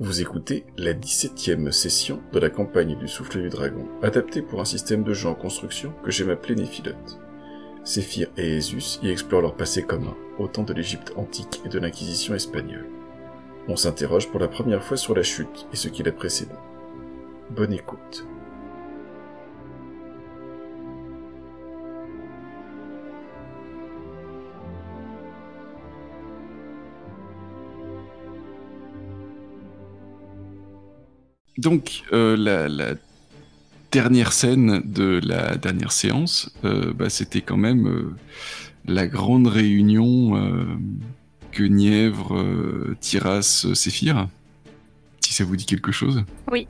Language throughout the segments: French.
Vous écoutez la 17e session de la campagne du souffle du dragon, adaptée pour un système de jeu en construction que j'aime appeler Néphilote. Séphir et Esus y explorent leur passé commun, au temps de l'Égypte antique et de l'Inquisition espagnole. On s'interroge pour la première fois sur la chute et ce qui l'a précédé. Bonne écoute. Donc, euh, la, dernière scène de la dernière séance, euh, bah, c'était quand même euh, la grande réunion Guenièvre, Tiras, Séphir. Si ça vous dit quelque chose Oui.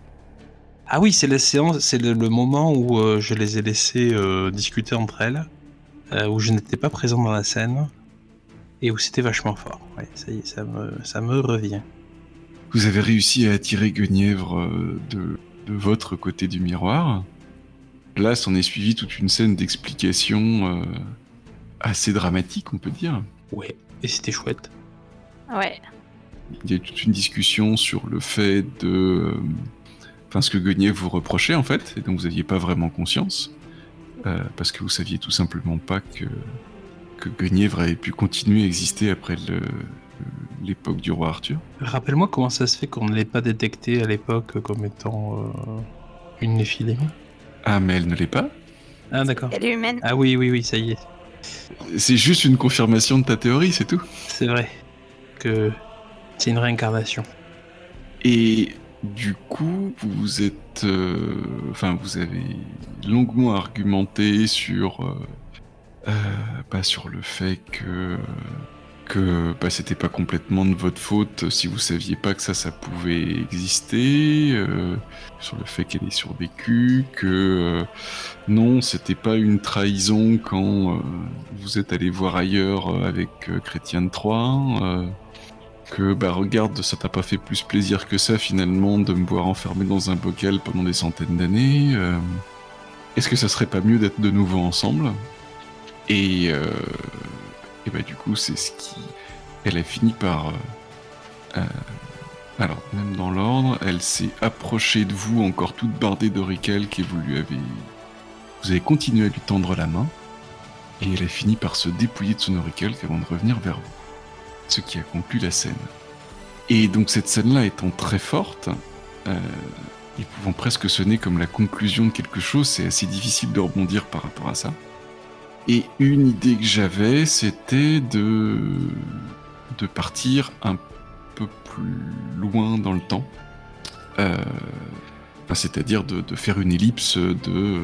Ah oui, c'est la séance, c'est le, moment où je les ai laissés discuter entre elles, où je n'étais pas présent dans la scène, et où c'était vachement fort. Ouais, ça y est, ça me, ça me revient. Vous avez réussi à attirer Guenièvre euh, de, votre côté du miroir. Là, s'en est suivi toute une scène d'explication euh, assez dramatique, on peut dire. Ouais, et c'était chouette. Ouais. Il y a toute une discussion sur le fait de. Euh, enfin, ce que Guenièvre vous reprochait, en fait, et dont vous n'aviez pas vraiment conscience. parce que vous saviez tout simplement pas que, que Guenièvre avait pu continuer à exister après le, l'époque du roi Arthur. Rappelle-moi comment ça se fait qu'on ne l'ait pas détecté à l'époque comme étant euh, une Néphilim Ah, mais elle ne l'est pas Ah, d'accord. Elle est humaine. Ah oui, oui, oui, ça y est. C'est juste une confirmation de ta théorie, c'est tout C'est vrai. Que c'est une réincarnation. Et du coup, vous êtes. Euh, enfin, vous avez longuement argumenté sur. Euh, pas sur le fait que que bah, c'était pas complètement de votre faute si vous saviez pas que ça, ça pouvait exister, euh, sur le fait qu'elle ait survécu, que euh, non, c'était pas une trahison quand euh, vous êtes allé voir ailleurs avec Chrétien de Troyes, que bah regarde, ça t'a pas fait plus plaisir que ça finalement de me voir enfermé dans un bocal pendant des centaines d'années. Est-ce que ça serait pas mieux d'être de nouveau ensemble? Et et bah du coup, c'est ce qui... Elle a fini par... Euh, euh, alors, même dans l'ordre, elle s'est approchée de vous, encore toute bardée d'oricalques, et vous lui avez... Vous avez continué à lui tendre la main, et elle a fini par se dépouiller de son oricalque avant de revenir vers vous. Ce qui a conclu la scène. Et donc cette scène-là étant très forte, euh, et pouvant presque sonner comme la conclusion de quelque chose, c'est assez difficile de rebondir par rapport à ça. Et une idée que j'avais, c'était de, de partir un peu plus loin dans le temps. Euh, c'est-à-dire de, faire une ellipse de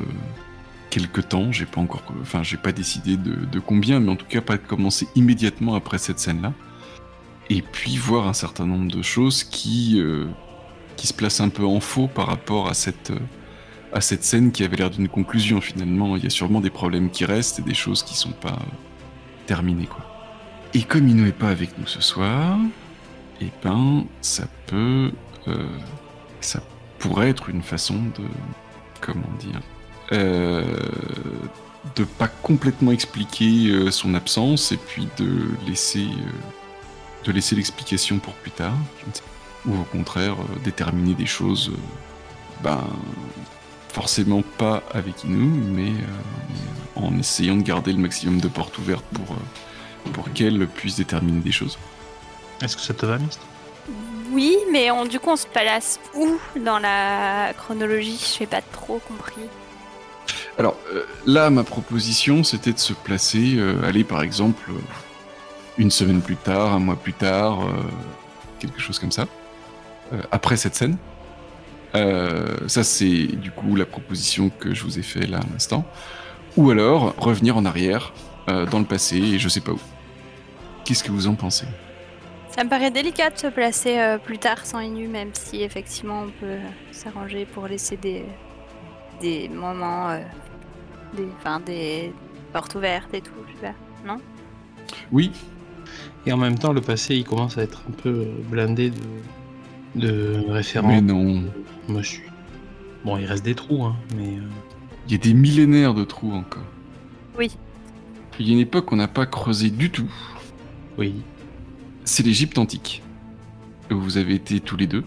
quelques temps. J'ai pas encore, enfin, j'ai pas décidé de, combien, mais en tout cas pas de commencer immédiatement après cette scène-là. Et puis voir un certain nombre de choses qui, euh, qui se placent un peu en faux par rapport à cette à cette scène qui avait l'air d'une conclusion finalement. Il y a sûrement des problèmes qui restent et des choses qui sont pas terminées quoi. Et comme il n'est pas avec nous ce soir, eh ben ça peut, euh, ça pourrait être une façon de, comment dire, euh, de pas complètement expliquer euh, son absence et puis de laisser, euh, de laisser l'explication pour plus tard, ou au contraire déterminer des choses, ben forcément pas avec Inu, mais euh, en essayant de garder le maximum de portes ouvertes pour, euh, pour qu'elle puisse déterminer des choses. Est-ce que ça te va, Mist Oui, mais on, du coup, on se place où dans la chronologie? Je n'ai pas trop compris. Alors euh, là, ma proposition, c'était de se placer, aller par exemple une semaine plus tard, un mois plus tard, quelque chose comme ça, après cette scène. Euh, ça, c'est du coup la proposition que je vous ai fait là à l'instant. Ou alors revenir en arrière euh, dans le passé et je sais pas où. Qu'est-ce que vous en pensez? Ça me paraît délicat de se placer euh, plus tard sans Inu, même si effectivement on peut s'arranger pour laisser des, des moments, des, enfin, des portes ouvertes et tout, je sais non? Oui. Et en même temps, le passé il commence à être un peu blindé de de référents. Mais non. Moi, je suis. Bon, il reste des trous, hein, mais. Euh, il y a des millénaires de trous encore. Oui. Il y a une époque qu'on n'a pas creusé du tout. Oui. C'est l'Égypte antique. Où vous avez été tous les deux.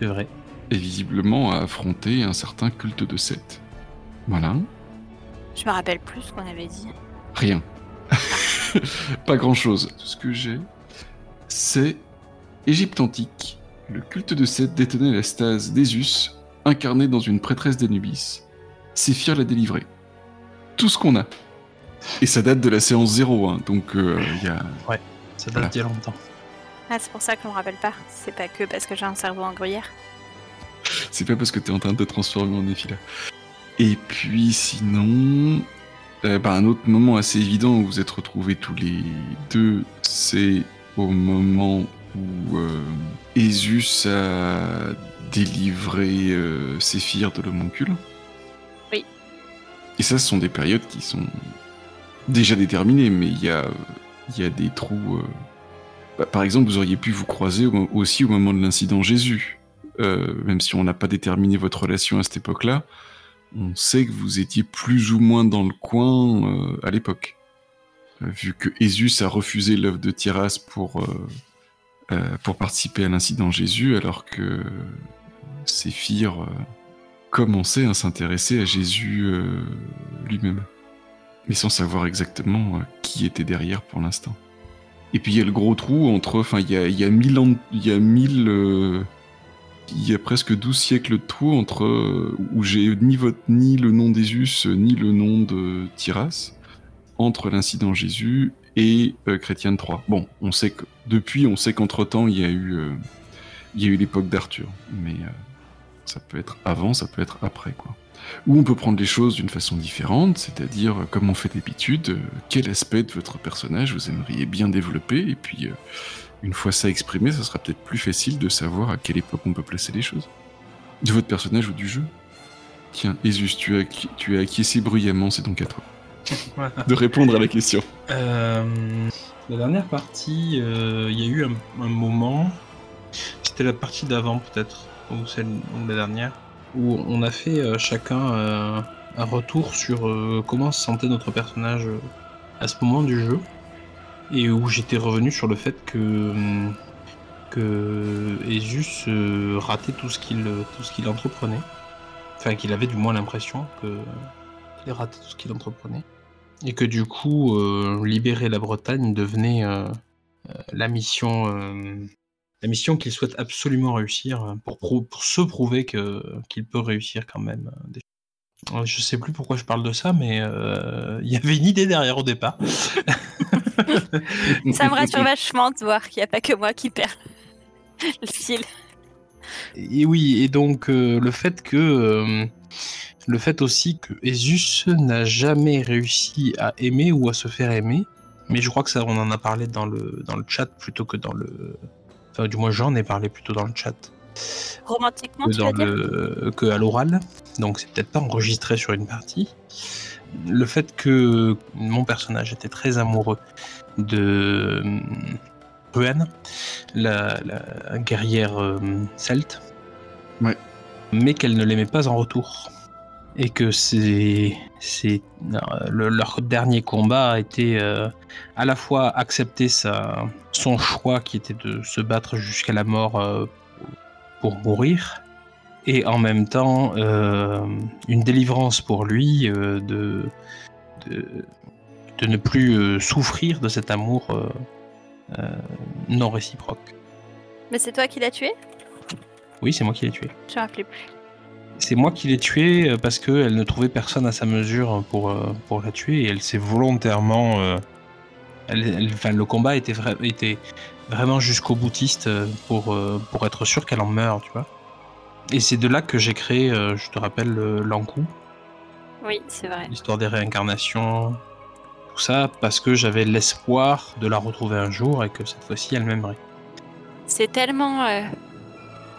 C'est vrai. et visiblement a affronté un certain culte de Seth. Voilà, Je me rappelle plus ce qu'on avait dit. rien. Pas grand chose. Tout ce que j'ai, c'est Égypte antique. Le culte de Seth détenait la stase d'Esus, incarnée dans une prêtresse d'Anubis. Séphir l'a délivré. Tout ce qu'on a. Et ça date de la séance 0, hein, donc euh, il y a. Ça date Voilà. d'il y a longtemps. Ah, c'est pour ça que je me rappelle pas. C'est pas que parce que j'ai un cerveau en gruyère. C'est pas parce que t'es en train de te transformer en Néphila. Et puis sinon, euh, bah, un autre moment assez évident où vous êtes retrouvés tous les deux, c'est au moment où euh, Esus a délivré euh, Séphir de l'homoncule. Oui. Et ça, ce sont des périodes qui sont déjà déterminées, mais il y a, y a des trous. euh, bah, par exemple, vous auriez pu vous croiser au aussi au moment de l'incident Jésus. Euh, même si on n'a pas déterminé votre relation à cette époque-là, on sait que vous étiez plus ou moins dans le coin euh, à l'époque. Euh, vu que Esus a refusé l'œuvre de Tiras pour, euh, pour participer à l'incident Jésus, alors que Séphir euh, commençait à s'intéresser à Jésus euh, lui-même. Mais sans savoir exactement qui était derrière pour l'instant. Et puis il y a le gros trou entre, enfin il y a, mille ans, il y a mille, il y a presque 12 siècles de trou entre où j'ai ni, ni le nom d'Esus ni le nom de Tiras entre l'incident Jésus et euh, Chrétien 3. Bon, on sait que depuis, on sait qu'entre temps il y a eu euh, il y a eu l'époque d'Arthur, mais euh, ça peut être avant, ça peut être après quoi. Ou on peut prendre les choses d'une façon différente, c'est-à-dire euh, comme on fait d'habitude, quel aspect de votre personnage vous aimeriez bien développer, et puis une fois ça exprimé, ça sera peut-être plus facile de savoir à quelle époque on peut placer les choses. De votre personnage ou du jeu. Tiens, Esus, tu as, tu as acquiescé bruyamment, c'est donc à toi de répondre à la question. Euh, la dernière partie, euh, il y a eu un, un moment, c'était la partie d'avant peut-être, ou celle ou la dernière, où on a fait euh, chacun un retour sur comment se sentait notre personnage à ce moment du jeu, et où j'étais revenu sur le fait que hum, que Esus ratait tout ce qu'il tout ce qu'il entreprenait, enfin qu'il avait du moins l'impression que qu'il ratait tout ce qu'il entreprenait. Et que du coup, euh, libérer la Bretagne devenait euh, euh, la mission, la mission qu'il souhaite absolument réussir pour, se prouver que qu'il peut réussir quand même. Je sais plus pourquoi je parle de ça, mais il y avait une idée derrière au départ. Ça me rassure vachement de voir qu'il n'y a pas que moi qui perds le fil. Et oui, et donc euh, le fait que euh, le fait aussi que Esus n'a jamais réussi à aimer ou à se faire aimer, mais je crois que ça on en a parlé dans le dans le chat plutôt que dans le enfin du moins j'en ai parlé plutôt dans le chat Romantiquement, que tu dans le que à l'oral. Donc c'est peut-être pas enregistré sur une partie. Le fait que mon personnage était très amoureux de Ruan, la, la guerrière hum, celte, Ouais. mais qu'elle ne l'aimait pas en retour. Et que c'est, le- leur dernier combat a été euh, à la fois accepter sa, son choix qui était de se battre jusqu'à la mort euh, pour mourir, et en même temps euh, une délivrance pour lui de, de, de ne plus souffrir de cet amour non réciproque. Mais c'est toi qui l'as tué? Oui, c'est moi qui l'ai tué. Je me rappelais plus. C'est moi qui l'ai tué euh, parce qu'elle ne trouvait personne à sa mesure pour, euh, pour la tuer et elle s'est volontairement. euh, elle- elle- enfin, le combat était, vra- était vraiment jusqu'au boutiste pour, pour être sûr qu'elle en meure, tu vois. Et c'est de là que j'ai créé, je te rappelle, l'Ankou, Oui, c'est vrai. l'histoire des réincarnations, tout ça, parce que j'avais l'espoir de la retrouver un jour et que cette fois-ci elle m'aimerait. C'est tellement, euh,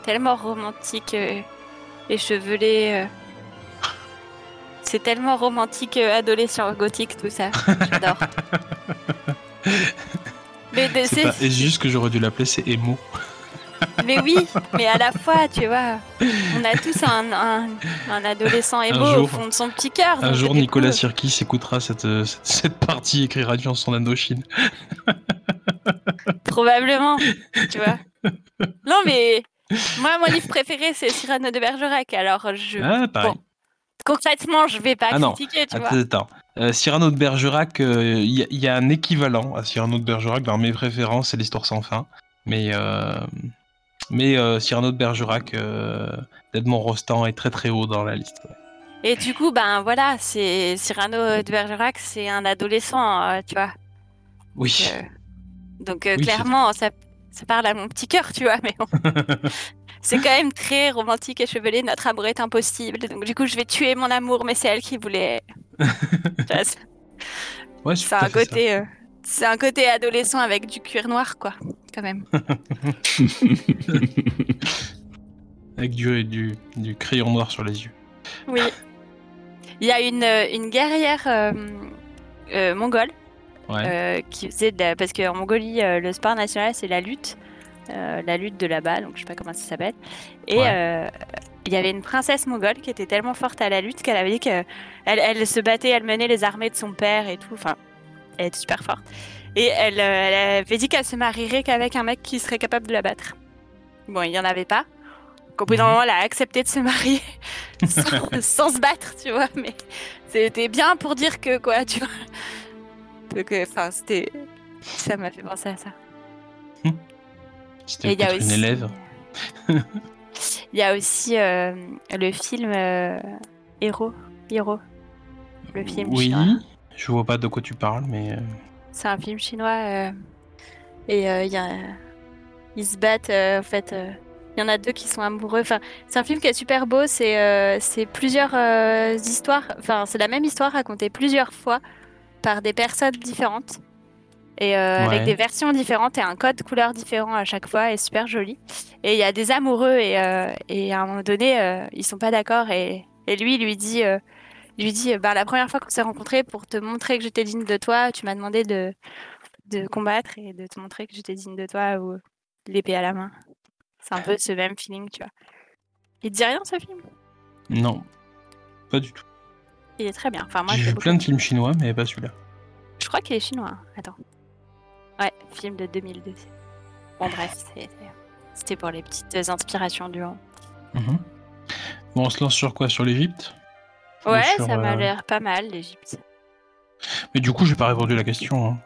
tellement romantique, échevelé. euh. C'est tellement romantique, euh, adolescent gothique, tout ça. J'adore. mais, de- C'est pas juste que j'aurais dû l'appeler, c'est Emo. mais oui, mais à la fois, tu vois, on a tous un, un, un adolescent émo au jour- fond de son petit cœur. Un jour, Nicolas Sirkis écoutera cette, euh, cette, cette partie écrira une chanson d'Indochine. Probablement, tu vois. Non, mais Moi, mon livre préféré, c'est Cyrano de Bergerac. Alors, je. Ah. Bon, concrètement, je vais pas Ah non, critiquer, tu vois. Attends. Euh, Cyrano de Bergerac, il y, a- y a un équivalent à Cyrano de Bergerac dans mes préférences, c'est l'histoire sans fin. Mais, euh, mais euh, Cyrano de Bergerac euh, d'Edmond Rostand est très très haut dans la liste. ouais. Et du coup, ben voilà, c'est Cyrano de Bergerac, c'est un adolescent, euh, tu vois. Oui. Euh, donc euh, Oui, clairement, ça, ça parle à mon petit cœur, tu vois, mais bon. c'est quand même très romantique et chevelé. Notre amour est impossible. Donc du coup, je vais tuer mon amour, mais c'est elle qui voulait. Ouais, c'est un côté, euh, c'est un côté adolescent avec du cuir noir, quoi, quand même. Avec du, du, du crayon noir sur les yeux. Oui. Il y a une, euh, une guerrière euh, euh, mongole Ouais. euh, qui faisait de la- parce qu'en Mongolie euh, le sport national c'est la lutte euh, la lutte de là-bas donc je sais pas comment ça s'appelle. Et Ouais. il y avait une princesse mongole qui était tellement forte à la lutte qu'elle avait dit que elle, se battait elle menait les armées de son père et tout. Enfin elle était super forte. Et elle, elle avait dit qu'elle se marierait qu'avec un mec qui serait capable de la battre. Bon il y en avait pas. Au bout d'un Mhm. moment elle a accepté de se marier sans, sans se battre tu vois. Mais c'était bien pour dire que quoi tu vois donc euh, enfin c'était ça m'a fait penser à ça C'était a peut-être une aussi élève. il y a aussi euh, le film euh, Héros Héros le film Oui, chinois. je vois pas de quoi tu parles, mais. euh, c'est un film chinois euh, et euh, il y a ils se battent euh, en fait euh, il y en a deux qui sont amoureux enfin c'est un film qui est super beau c'est euh, c'est plusieurs euh, histoires enfin c'est la même histoire racontée plusieurs fois par des personnes différentes. Et euh, Ouais. avec des versions différentes et un code couleur différent à chaque fois et super joli. Et il y a des amoureux et, euh, et à un moment donné euh, ils sont pas d'accord et, et lui il lui dit euh, lui dit bah, la première fois qu'on s'est rencontrés pour te montrer que j'étais digne de toi tu m'as demandé de de combattre et de te montrer que j'étais digne de toi ou l'épée à la main. C'est un peu ce même feeling tu vois. Il te dit rien ce film? Non, pas du tout. Il est très bien enfin moi J'ai vu beaucoup plein de films chinois, mais pas celui-là. je crois qu'il est chinois attends ouais film de 2002 bon bref c'était pour les petites inspirations du moment Mhm. Bon, on se lance sur quoi? Sur l'Égypte? Ou ouais sur, ça m'a euh, l'air pas mal l'Égypte Mais du coup, j'ai pas répondu à la question. hein.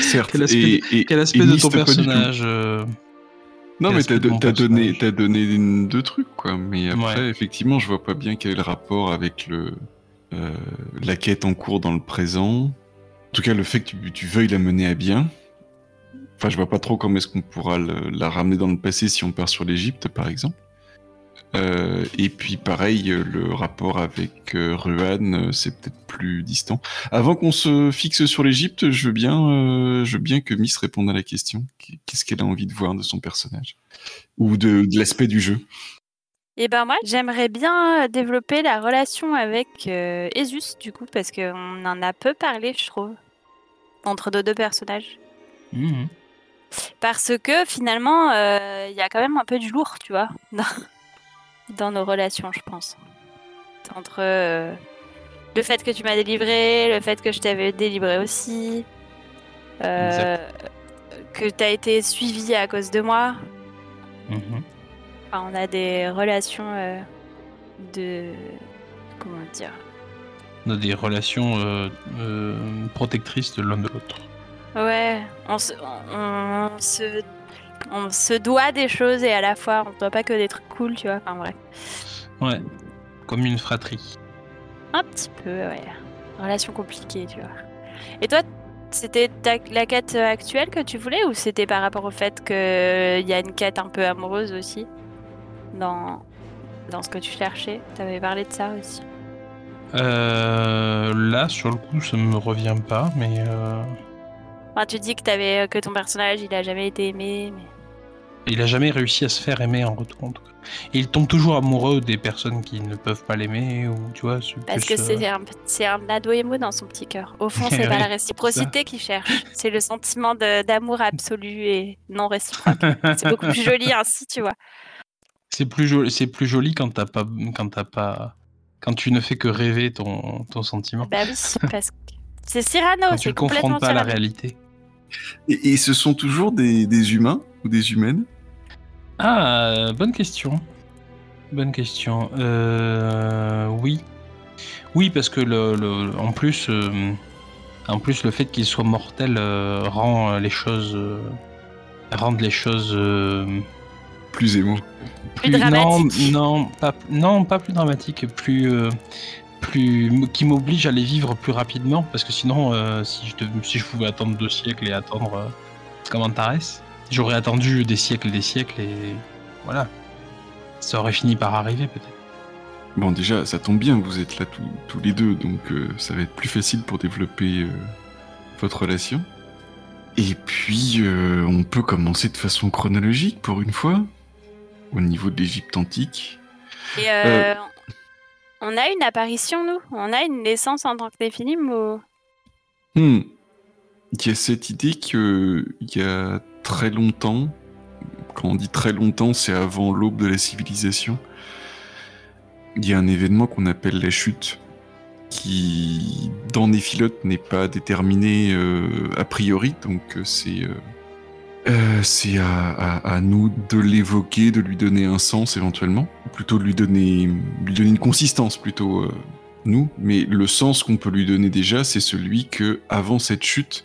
Certes. Quel aspect, et, et- quel aspect et de ton personnage euh, Non, mais t'as donné, t'as donné une- deux trucs, quoi. Mais après, Ouais. effectivement, je vois pas bien quel est le rapport avec le euh, la quête en cours dans le présent. En tout cas, le fait que tu, tu veuilles la mener à bien. Enfin, je vois pas trop comment est-ce qu'on pourra le- la ramener dans le passé si on part sur l'Égypte, par exemple. Euh, et puis pareil, le rapport avec euh, Ruan, euh, c'est peut-être plus distant. Avant qu'on se fixe sur l'Égypte, je veux bien, euh, je veux bien que Miss réponde à la question. Qu'est-ce qu'elle a envie de voir de son personnage? Ou de, de l'aspect du jeu? Et ben moi, j'aimerais bien développer la relation avec euh, Esus, du coup, parce qu'on en a peu parlé, je trouve, entre nos deux personnages. mhm. Parce que finalement, euh, il y a quand même un peu du lourd, tu vois, dans, nos relations, je pense. Entre euh, le fait que tu m'as délivré, le fait que je t'avais délivré aussi, euh, que tu as été suivi à cause de moi. Mhm. Enfin, on a des relations euh, de. Comment dire? On a des relations protectrices de l'un de l'autre. Ouais, on se, on, on se, on se doit des choses et à la fois on ne doit pas que des trucs cool, tu vois. Enfin bref. Ouais, comme une fratrie. Un petit peu, ouais. Relation compliquée, tu vois. Et toi, c'était ta- la quête actuelle que tu voulais ou c'était par rapport au fait qu'il y a une quête un peu amoureuse aussi? Dans, dans ce que tu cherchais? T'avais parlé de ça aussi. Euh, là, sur le coup, ça me revient pas, mais euh, Enfin, tu dis que, t'avais, que ton personnage il a jamais été aimé, mais. Il a jamais réussi à se faire aimer en retour. En tout cas. Et il tombe toujours amoureux des personnes qui ne peuvent pas l'aimer, ou tu vois. Parce que euh, c'est un, c'est un ado émo dans son petit cœur. Au fond, c'est pas la réciprocité qu'il cherche. C'est le sentiment d'amour absolu et non réciproque. C'est beaucoup plus joli ainsi, tu vois. C'est plus joli, c'est plus joli quand t'as pas, quand t'as pas, quand tu ne fais que rêver ton, ton sentiment. Bah oui, parce que c'est Cyrano, tu complètement confrontes pas à la réalité. et, et ce sont toujours des, des humains ou des humaines Ah, bonne question. Bonne question. Euh, oui. Oui, parce que le, le- en plus, euh, en plus, le fait qu'il soit mortel euh, rend les choses, euh, rend les choses euh, Plus émo. Plus dramatique. Non, non, pas, non, pas plus dramatique, plus, euh, plus, qui m'oblige à les vivre plus rapidement, parce que sinon, euh, si je si je pouvais attendre deux siècles et attendre euh, comme Antares, j'aurais attendu des siècles et des siècles et voilà, ça aurait fini par arriver peut-être. Bon, déjà, ça tombe bien, vous êtes là tous, tous les deux, donc euh, ça va être plus facile pour développer euh, votre relation. Et puis, euh, on peut commencer de façon chronologique pour une fois, au niveau de l'Égypte antique. Et euh, on a une apparition, nous? On a une naissance en tant que Néphilim ou... Hmm. Il y a cette idée que il y a très longtemps, quand on dit très longtemps, c'est avant l'aube de la civilisation, il y a un événement qu'on appelle la chute, qui, dans Néphilote, n'est pas déterminé euh, a priori, donc euh, c'est euh, c'est à, nous de l'évoquer, de lui donner un sens éventuellement, ou plutôt de lui donner, une consistance plutôt. nous, mais le sens qu'on peut lui donner déjà, c'est celui que, avant cette chute,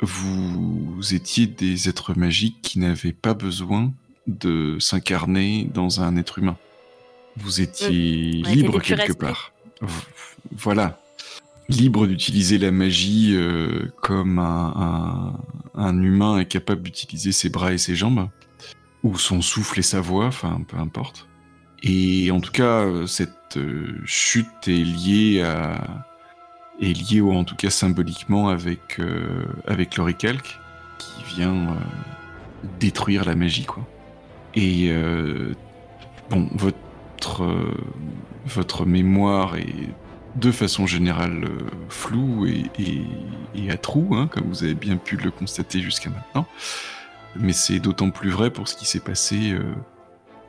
vous étiez des êtres magiques qui n'avaient pas besoin de s'incarner dans un être humain. Vous étiez était libre quelque part. Voilà. Libre d'utiliser la magie euh, comme un, un- un humain est capable d'utiliser ses bras et ses jambes, ou son souffle et sa voix, enfin peu importe. Et en tout cas, euh, cette euh, chute est liée à est liée ou en tout cas symboliquement avec euh, avec l'oricalque qui vient euh, détruire la magie quoi. Et euh, bon, votre votre mémoire est de façon générale floue et, et, à trous, hein, comme vous avez bien pu le constater jusqu'à maintenant. Mais c'est d'autant plus vrai pour ce qui s'est passé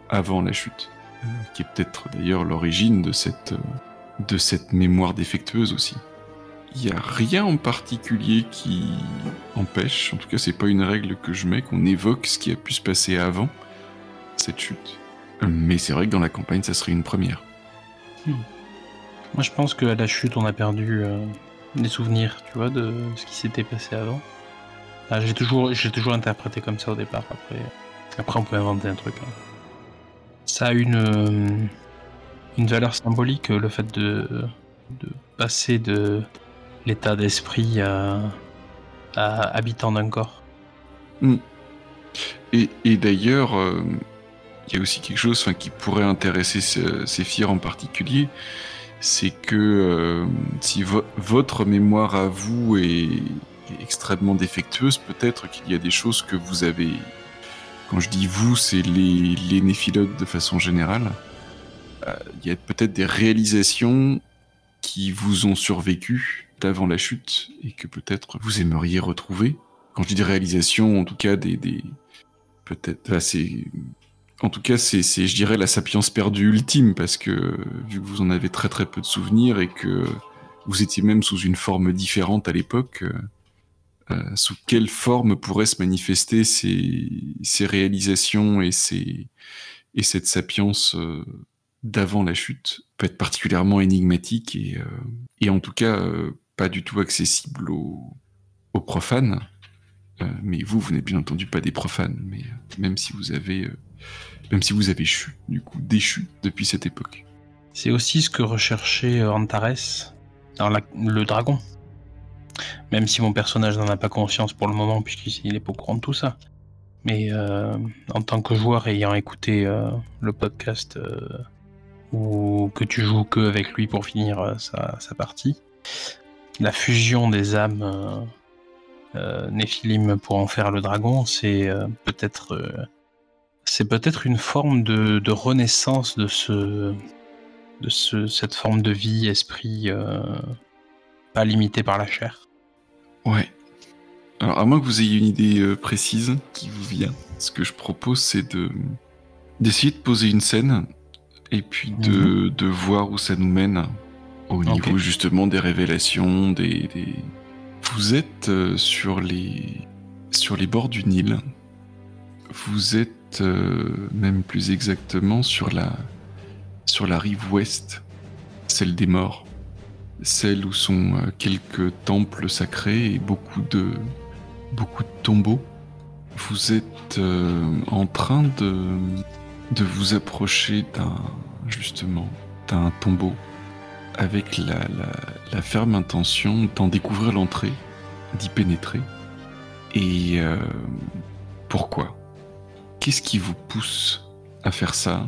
avant la chute qui est peut-être d'ailleurs l'origine de cette, de cette mémoire défectueuse aussi. Il n'y a rien en particulier qui empêche, en tout cas c'est pas une règle que je mets, qu'on évoque ce qui a pu se passer avant cette chute. Euh, Mais c'est vrai que dans la campagne ça serait une première. Moi, je pense qu'à la chute, on a perdu euh, des souvenirs, tu vois, de ce qui s'était passé avant. Ah, j'ai toujours, toujours interprété comme ça au départ. Après, après, on peut inventer un truc. hein. Ça a une euh, une valeur symbolique, le fait de, de passer de l'état d'esprit à habitant d'un corps. Et, et d'ailleurs, euh, il y a aussi quelque chose qui pourrait intéresser Séphir en particulier, c'est que euh, si vo- votre mémoire à vous est, extrêmement défectueuse, peut-être qu'il y a des choses que vous avez... Quand je dis vous, c'est les, les de façon générale. Euh, Il y a peut-être des réalisations qui vous ont survécu d'avant la chute et que peut-être vous aimeriez retrouver. Quand je dis des réalisations, en tout cas des, des, peut-être en tout cas c'est c'est je dirais la sapience perdue ultime parce que vu que vous en avez très très peu de souvenirs et que vous étiez même sous une forme différente à l'époque euh, euh, sous quelle forme pourraient se manifester ces, ces réalisations et ces et cette sapience euh, d'avant la chute peut être particulièrement énigmatique et et en tout cas pas du tout accessible aux, profanes euh, mais vous, vous n'êtes bien entendu pas des profanes, mais euh, même si vous avez, euh, même si vous avez chu, du coup, déchu depuis cette époque. C'est aussi ce que recherchait euh, Antares dans le dragon. Même si mon personnage n'en a pas conscience pour le moment, puisqu'il est pas au courant de tout ça. Mais en tant que joueur ayant écouté le podcast où que tu joues que avec lui pour finir sa partie, la fusion des âmes euh, euh, Néphilim pour en faire le dragon, c'est euh, peut-être c'est peut-être une forme de, de renaissance de ce de ce, cette forme de vie, esprit pas limité par la chair. Ouais. Alors, à moins que vous ayez une idée précise qui vous vient, ce que je propose, c'est de d'essayer de poser une scène et puis de, de voir où ça nous mène au niveau justement des révélations, des, des... Vous êtes euh, sur les sur les bords du Nil. Vous êtes euh, même plus exactement sur la, sur la rive ouest, celle des morts, celle où sont euh, quelques temples sacrés et beaucoup de, beaucoup de tombeaux. Vous êtes en train de, de vous approcher d'un, justement, d'un tombeau avec la, la, ferme intention d'en découvrir l'entrée, d'y pénétrer. Et euh, pourquoi? Qu'est-ce qui vous pousse à faire ça?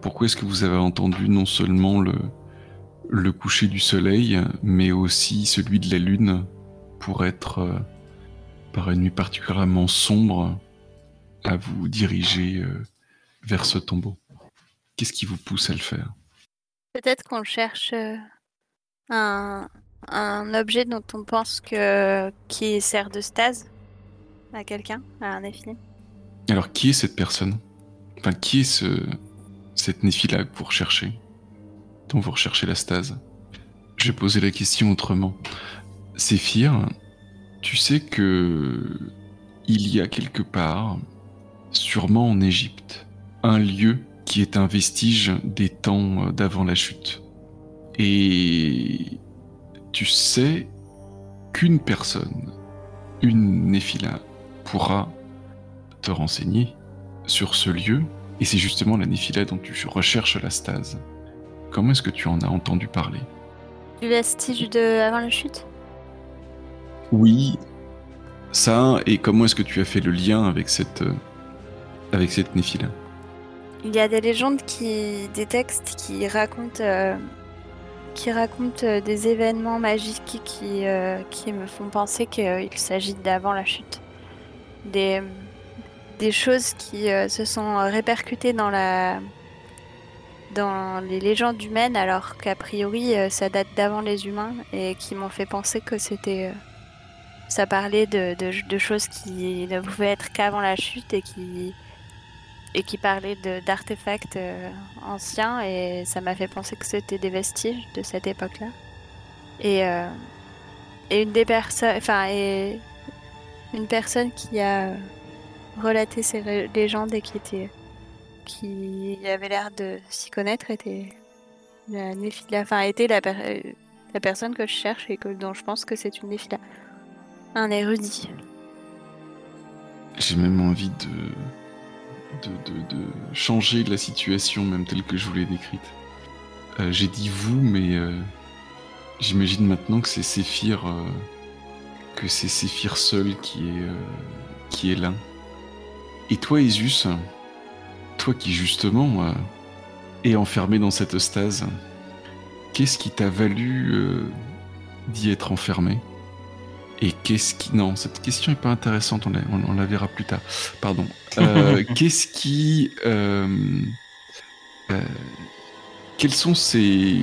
Pourquoi est-ce que vous avez entendu non seulement le, le coucher du soleil, mais aussi celui de la lune pour être, euh, par une nuit particulièrement sombre, à vous diriger euh, vers ce tombeau? Qu'est-ce qui vous pousse à le faire? Peut-être qu'on cherche euh, un, un objet dont on pense que qui sert de stase à quelqu'un, à un néphilim. Alors, qui est cette personne? Enfin, qui est ce, cette néphila que vous recherchez Dont vous recherchez la stase? Je vais poser la question autrement. Séphir, tu sais que il y a quelque part, sûrement en Égypte, un lieu qui est un vestige des temps d'avant la chute. Et tu sais qu'une personne, une Néphila, pourra te renseigner sur ce lieu, et c'est justement la Néphila dont tu recherches la stase. Comment est-ce que tu en as entendu parler? Du vestige de avant la chute? Oui, ça, et comment est-ce que tu as fait le lien avec cette, euh, avec cette Néphila? Il y a des légendes qui, des textes qui racontent, euh, qui racontent euh, des événements magiques qui, euh, qui me font penser qu'il s'agit d'avant la chute. Des, des choses qui se sont répercutées dans la, dans les légendes humaines, alors qu'a priori ça date d'avant les humains et qui m'ont fait penser que c'était, ça parlait de, de, de choses qui ne pouvaient être qu'avant la chute et qui et qui parlaient de- d'artefacts euh, anciens et ça m'a fait penser que c'était des vestiges de cette époque-là. Et, euh, et une des personnes, enfin, et une personne qui a euh, relaté ces légendes et qui était, qui avait l'air de s'y connaître était la Néphila, enfin, était la, la personne que je cherche et que, dont je pense que c'est une Néphila. Un érudit. J'ai même envie de, de, changer la situation, même telle que je vous l'ai décrite. Euh, J'ai dit vous, mais euh, j'imagine maintenant que c'est Séphir, euh, que c'est Séphir seul qui est, qui est là. Et toi, Isus, toi qui justement euh, es enfermé dans cette stase, qu'est-ce qui t'a valu d'y être enfermé? Et qu'est-ce qui... Non, cette question est pas intéressante, on la, on- on la verra plus tard. Pardon. Euh, qu'est-ce qui... euh, euh, quels sont ces...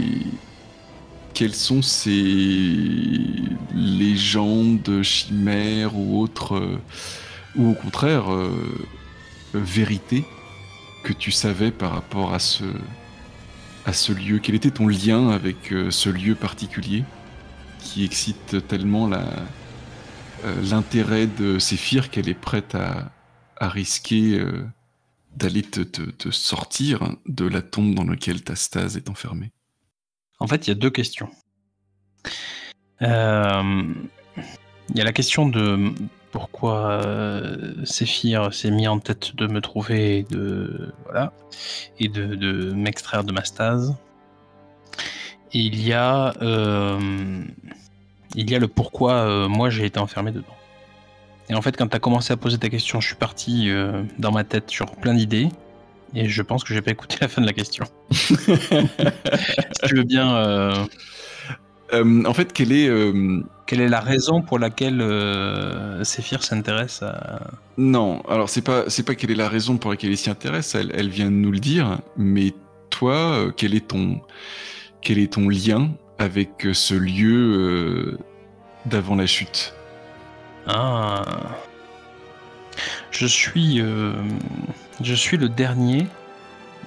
Quelles sont ces légendes, chimères ou autres, euh, ou au contraire, vérités que tu savais par rapport à ce, à ce lieu? Quel était ton lien avec ce lieu particulier qui excite tellement la, l'intérêt de Séphir qu'elle est prête à, risquer euh, d'aller te, sortir de la tombe dans laquelle ta stase est enfermée. En fait, il y a deux questions. Euh, Il y a la question de pourquoi euh, Séphir s'est mis en tête de me trouver et de, voilà, et de, m'extraire de ma stase. Et il y a, euh, il y a le pourquoi euh, moi j'ai été enfermé dedans. Et en fait, quand tu as commencé à poser ta question, je suis parti euh, dans ma tête sur plein d'idées. Et je pense que j'ai pas écouté la fin de la question. si tu veux bien. euh, en fait, quelle est... Quelle est la raison pour laquelle Séphir s'intéresse à... Non, alors c'est pas c'est pas quelle est la raison pour laquelle il s'y intéresse, elle, elle vient de nous le dire, mais toi, quel est ton quel est ton lien avec euh, ce lieu euh, d'avant la chute Ah. Je suis, euh, je suis le dernier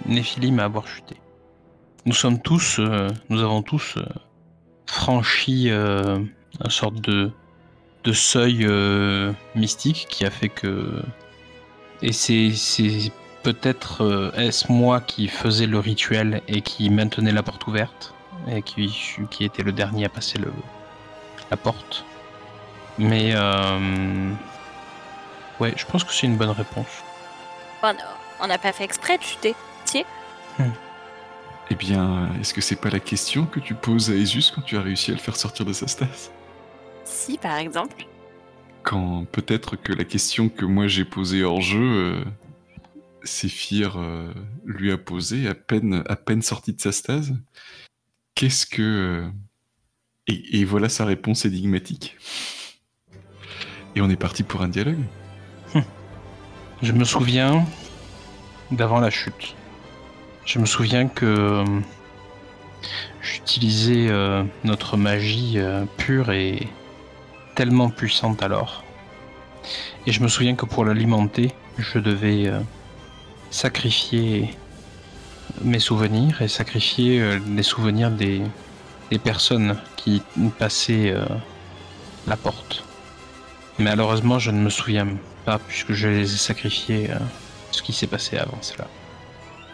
Néphilim à avoir chuté. Nous sommes tous, nous avons tous franchi une sorte de, de seuil mystique qui a fait que Et c'est peut-être est-ce moi qui faisais le rituel et qui maintenait la porte ouverte? Et qui, qui était le dernier à passer le, la porte. Mais euh, ouais, je pense que c'est une bonne réponse. Bon, on n'a pas fait exprès de chuter. Si. Eh bien, est-ce que c'est pas la question que tu poses à Esus quand tu as réussi à le faire sortir de sa stase Si, par exemple. Quand peut-être que la question que moi j'ai posée hors jeu, euh, Séphir euh, lui a posée à peine, à peine sorti de sa stase. Qu'est-ce que. euh, Et, voilà sa réponse énigmatique. Et on est parti pour un dialogue. Je me souviens d'avant la chute. Je me souviens que euh, j'utilisais euh, notre magie pure et tellement puissante alors. Et je me souviens que pour l'alimenter, je devais sacrifier mes souvenirs et sacrifier euh, les souvenirs des, des personnes qui passaient euh, la porte. Malheureusement, je ne me souviens pas puisque je les ai sacrifiés euh, ce qui s'est passé avant cela.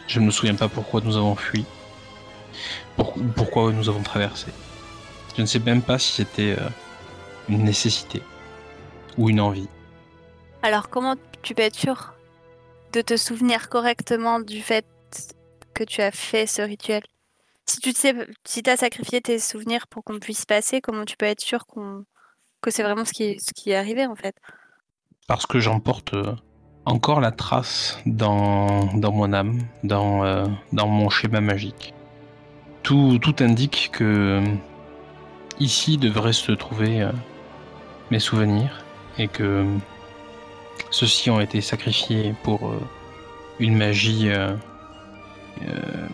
Je ne me souviens pas pourquoi nous avons fui, pour- pourquoi nous avons traversé. Je ne sais même pas si c'était euh, une nécessité ou une envie. Alors, comment tu peux être sûr de te souvenir correctement du fait que tu as fait ce rituel Si tu as sacrifié tes souvenirs pour qu'on puisse passer, comment tu peux être sûr qu'on que c'est vraiment ce qui, ce qui est arrivé en fait? Parce que j'emporte euh, encore la trace dans, dans mon âme, dans, euh, dans mon schéma magique. Tout, tout indique que euh, ici devraient se trouver mes souvenirs et que ceux-ci ont été sacrifiés pour une magie. Euh, euh,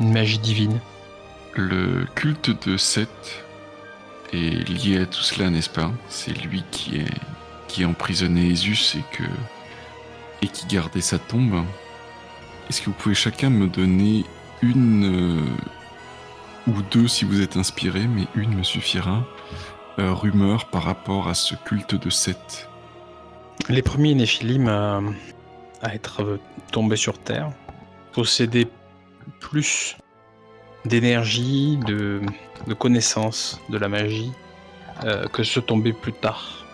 une magie divine. Le culte de Seth est lié à tout cela, n'est-ce pas? C'est lui qui est qui a emprisonné Esus et que et qui gardait sa tombe. Est-ce que vous pouvez chacun me donner une euh, ou deux si vous êtes inspiré, mais une me suffira. euh, rumeur par rapport à ce culte de Seth. Les premiers Néphilim à, à être euh, tombés sur Terre possédaient plus d'énergie, de, de connaissance de la magie euh, que ceux tombés plus tard.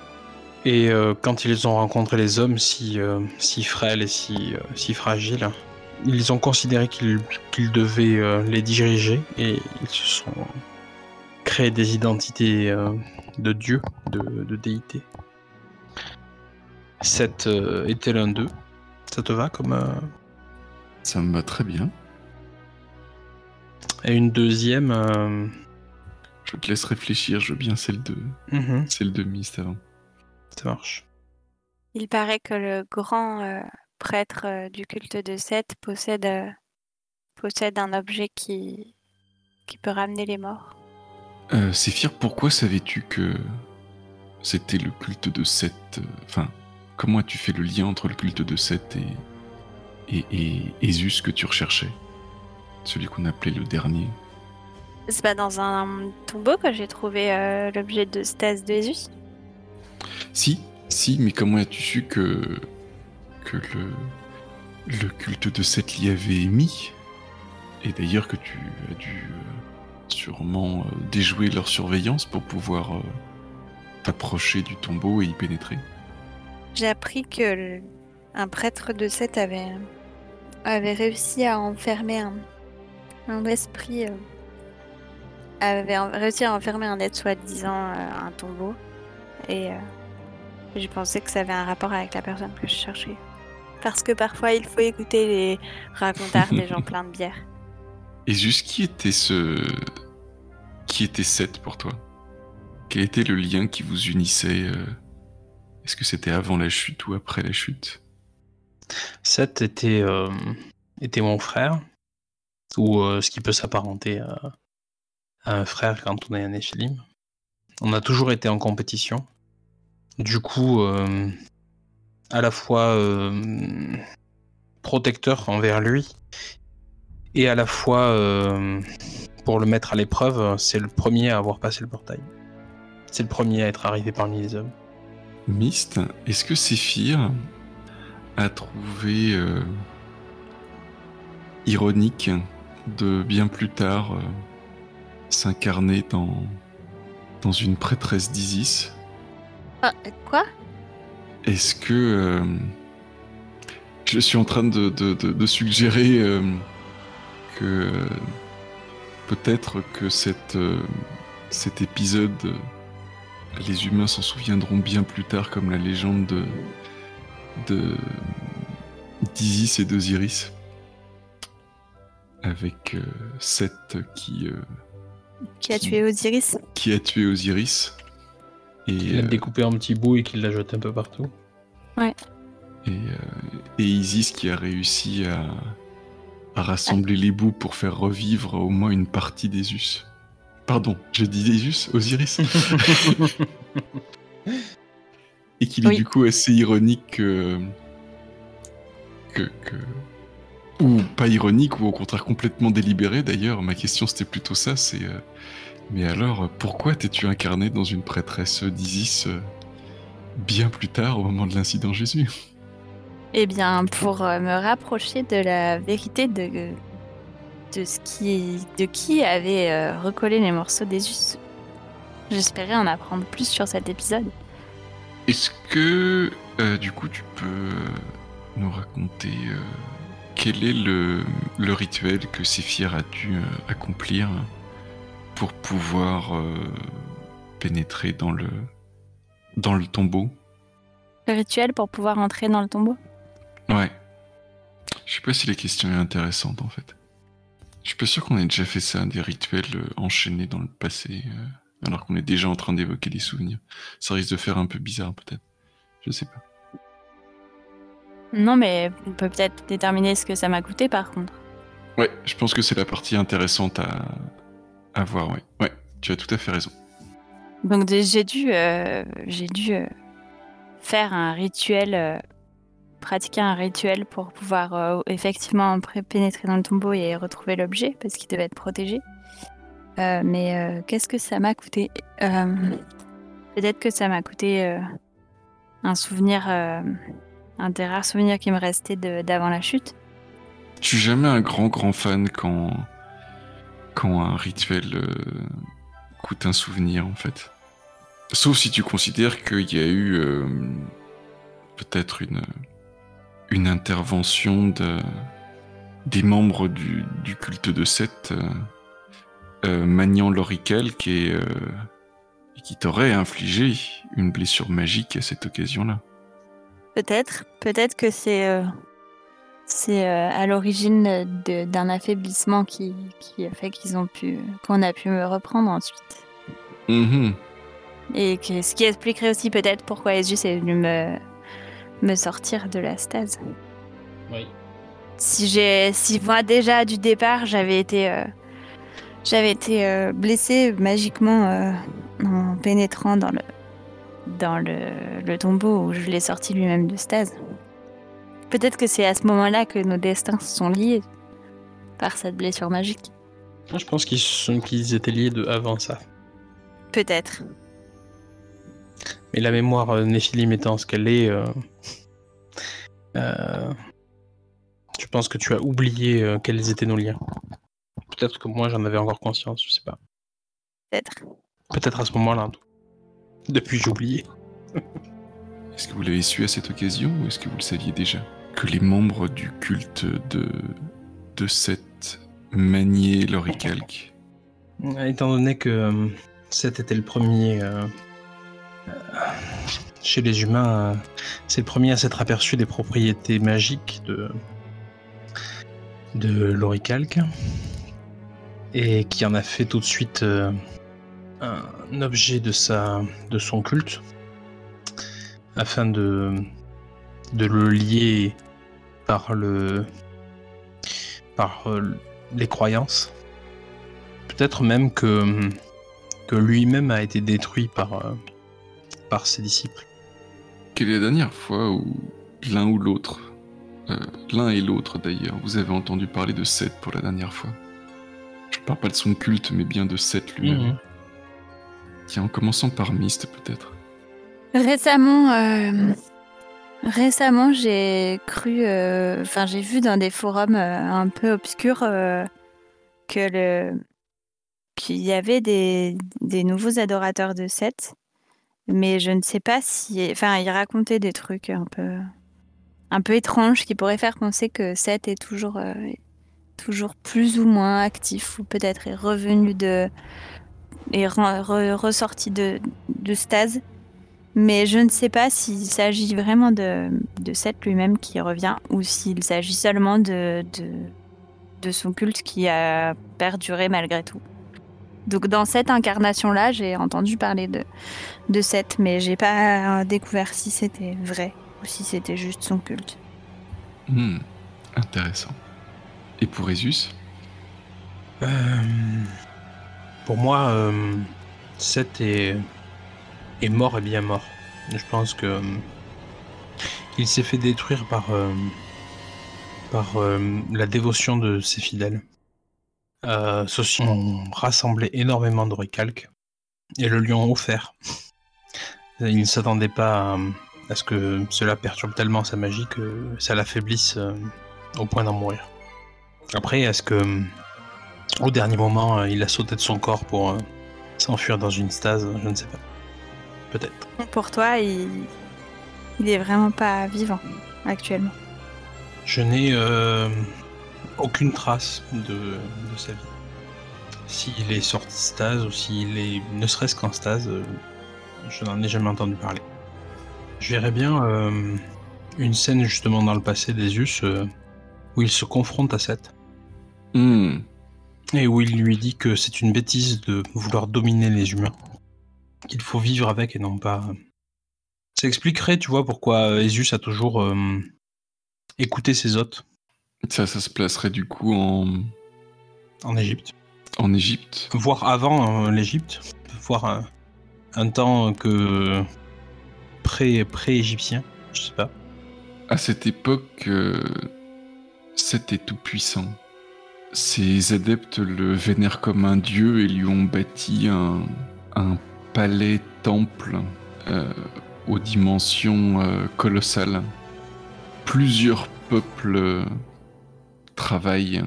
Et euh, quand ils ont rencontré les hommes si, si frêles et si, si fragiles, ils ont considéré qu'ils qu'ils devaient les diriger et ils se sont créés des identités de dieux, de, de déités. Euh, était l'un d'eux. Ça te va comme. euh, Ça me va très bien. Et une deuxième. euh, Je te laisse réfléchir, je veux bien celle de mhm, celle de Mist avant. ça marche. Il paraît que le grand euh, prêtre euh, du culte de Seth possède, euh, possède un objet qui, qui peut ramener les morts. Euh, Séphir, pourquoi savais-tu que c'était le culte de Seth euh, Enfin, comment as-tu fait le lien entre le culte de Seth et, et, que tu recherchais? Celui qu'on appelait le dernier. C'est pas dans un tombeau que j'ai trouvé euh, l'objet de stase de Jésus Si, si, mais comment as-tu su que, que le, le culte de Seth l'y avait mis Et d'ailleurs que tu as dû euh, sûrement euh, déjouer leur surveillance pour pouvoir euh, t'approcher du tombeau et y pénétrer. J'ai appris que un prêtre de Seth avait, avait réussi à enfermer un, un esprit. euh, avait réussi à enfermer un être soi-disant euh, un tombeau. Et euh, j'ai pensé que ça avait un rapport avec la personne que je cherchais. Parce que parfois il faut écouter les racontards des gens pleins de bière. Et juste qui était ce. Qui était Seth pour toi? Quel était le lien qui vous unissait euh, Est-ce que c'était avant la chute ou après la chute? Seth était, euh, était mon frère, ou euh, ce qui peut s'apparenter à, un frère quand on est un Néphilim. On a toujours été en compétition. Du coup, euh, à la fois protecteur envers lui, et à la fois pour le mettre à l'épreuve, c'est le premier à avoir passé le portail. C'est le premier à être arrivé parmi les hommes. Mist, est-ce que Séphir a trouvé euh, ironique de bien plus tard euh, s'incarner dans, dans une prêtresse d'Isis? Ah, quoi? Est-ce que euh, je suis en train de, de- de- de suggérer que peut-être que cette, cet épisode, les humains s'en souviendront bien plus tard comme la légende de de- d'Isis et d'Osiris. Avec euh, Seth qui, euh, Qui a tué Osiris. qui a tué Osiris. Et, Il l'a euh, découpé en petits bouts et qu'il l'a jeté un peu partout. et, euh, et Isis qui a réussi à, à rassembler les bouts pour faire revivre au moins une partie des Us. Pardon, j'ai dit des Us Osiris. Et qu'il est du coup assez ironique que... que... que- Ou pas ironique, ou au contraire complètement délibéré d'ailleurs. Ma question c'était plutôt ça, c'est... euh, Mais alors, pourquoi t'es-tu incarné dans une prêtresse d'Isis euh, bien plus tard, au moment de l'incident Jésus? Eh bien, pour euh, me rapprocher de la vérité de, de, ce qui, de qui avait euh, recollé les morceaux des us. J'espérais en apprendre plus sur cet épisode. Est-ce que, euh, du coup, tu peux euh, nous raconter euh, quel est le, le rituel que Séphir a dû accomplir pour pouvoir pénétrer dans le, dans le tombeau? Le rituel pour pouvoir entrer dans le tombeau? Ouais. Je sais pas si la question est intéressante en fait. Je suis pas sûr qu'on ait déjà fait ça, des rituels euh, enchaînés dans le passé, euh, alors qu'on est déjà en train d'évoquer des souvenirs. Ça risque de faire un peu bizarre peut-être. Je sais pas. Non, mais on peut peut-être déterminer ce que ça m'a coûté par contre. Ouais, je pense que c'est la partie intéressante à, à voir, ouais. Ouais, tu as tout à fait raison. Donc j'ai dû, euh, j'ai dû euh, faire un rituel, pratiquer un rituel pour pouvoir euh, effectivement pénétrer dans le tombeau et retrouver l'objet parce qu'il devait être protégé. Euh, mais euh, qu'est-ce que ça m'a coûté? Peut-être que ça m'a coûté un souvenir, un des rares souvenirs qui me restait d'avant la chute. Je suis jamais un grand grand fan quand, quand un rituel coûte un souvenir en fait? Sauf si tu considères qu'il y a eu peut-être une, une intervention de, des membres du, du culte de Seth euh, euh, maniant l'oricalque et, euh, et qui t'aurait infligé une blessure magique à cette occasion-là. Peut-être, peut-être que c'est euh, c'est euh, à l'origine d'un affaiblissement qui, qui a fait qu'ils ont pu qu'on a pu me reprendre ensuite. Mhm. Et que, ce qui expliquerait aussi peut-être pourquoi Esus est venu me, me sortir de la stase. Oui. Si j'ai, si moi déjà du départ j'avais été, euh, j'avais été euh, blessée magiquement euh, en pénétrant dans le, dans le, le tombeau où je l'ai sorti lui-même de stase. Peut-être que c'est à ce moment-là que nos destins se sont liés par cette blessure magique. Moi, je pense qu'ils sont- qu'ils étaient liés de avant ça. Peut-être. Mais la mémoire euh, Néphilim étant ce qu'elle est, euh, je pense que tu as oublié euh, quels étaient nos liens? Peut-être que moi j'en avais encore conscience, je sais pas. Peut-être. Peut-être à ce moment-là. Depuis j'ai oublié. Est-ce que vous l'avez su à cette occasion ou est-ce que vous le saviez déjà? Que les membres du culte de, de Seth maniaient l'oricalque Étant donné que euh, Seth était le premier euh, euh, chez les humains, euh, c'est le premier à s'être aperçu des propriétés magiques de, l'oricalque et qui en a fait tout de suite euh, un objet de, sa, de son culte afin de, de le lier par, le, par euh, les croyances. Peut-être même que, lui-même a été détruit par ses disciples. Quelle est la dernière fois où l'un ou l'autre, euh, l'un et l'autre d'ailleurs, vous avez entendu parler de Seth pour la dernière fois? Je parle pas de son culte, mais bien de Seth lui-même. Mhm. Tiens, en commençant par Mist peut-être. Récemment, euh, récemment, j'ai cru, euh, enfin, j'ai vu dans des forums euh, un peu obscurs euh, que le qu'il y avait des, des nouveaux adorateurs de Seth, mais je ne sais pas si, enfin, ils racontaient des trucs un peu, un peu étranges qui pourraient faire penser que Seth est toujours, euh, toujours plus ou moins actif ou peut-être est revenu de, est re- re- ressorti de, de stase. Mais je ne sais pas s'il s'agit vraiment de, de Seth lui-même qui revient ou s'il s'agit seulement de, de son culte qui a perduré malgré tout. Donc dans cette incarnation-là, j'ai entendu parler de, de Seth, mais j'ai pas euh, découvert si c'était vrai ou si c'était juste son culte. Hmm, intéressant. Et pour Esus Euh, pour moi, euh, Seth est, est mort et bien mort. Je pense que euh, il s'est fait détruire par, euh, par euh, la dévotion de ses fidèles. Euh, Ceux-ci ont rassemblé énormément de récalques et le lui ont offert. Il ne s'attendait pas à, à ce que cela perturbe tellement sa magie que ça l'affaiblisse euh, au point d'en mourir. Après, est-ce que au dernier moment, euh, il a sauté de son corps pour euh, s'enfuir dans une stase Je ne sais pas. Peut-être. Pour toi, il, il est vraiment pas vivant actuellement. Je n'ai euh, aucune trace de, de sa vie. S'il est sorti de stase ou s'il est ne serait-ce qu'en stase, euh, je n'en ai jamais entendu parler. Je verrais bien euh, une scène justement dans le passé d'Esus euh, où il se confronte à Seth Hmm, et où il lui dit que c'est une bêtise de vouloir dominer les humains. Qu'il faut vivre avec et non pas. Ça expliquerait, tu vois, pourquoi Esus a toujours euh, écouté ses hôtes Ça, ça se placerait du coup en, en Égypte. en Égypte. voire avant euh, l'Égypte, voire un, un temps que pré pré-égyptien, je sais pas. À cette époque, euh, est tout puissant. Ses adeptes le vénèrent comme un dieu et lui ont bâti un, un palais-temple euh, aux dimensions euh, colossales. Plusieurs peuples travaillent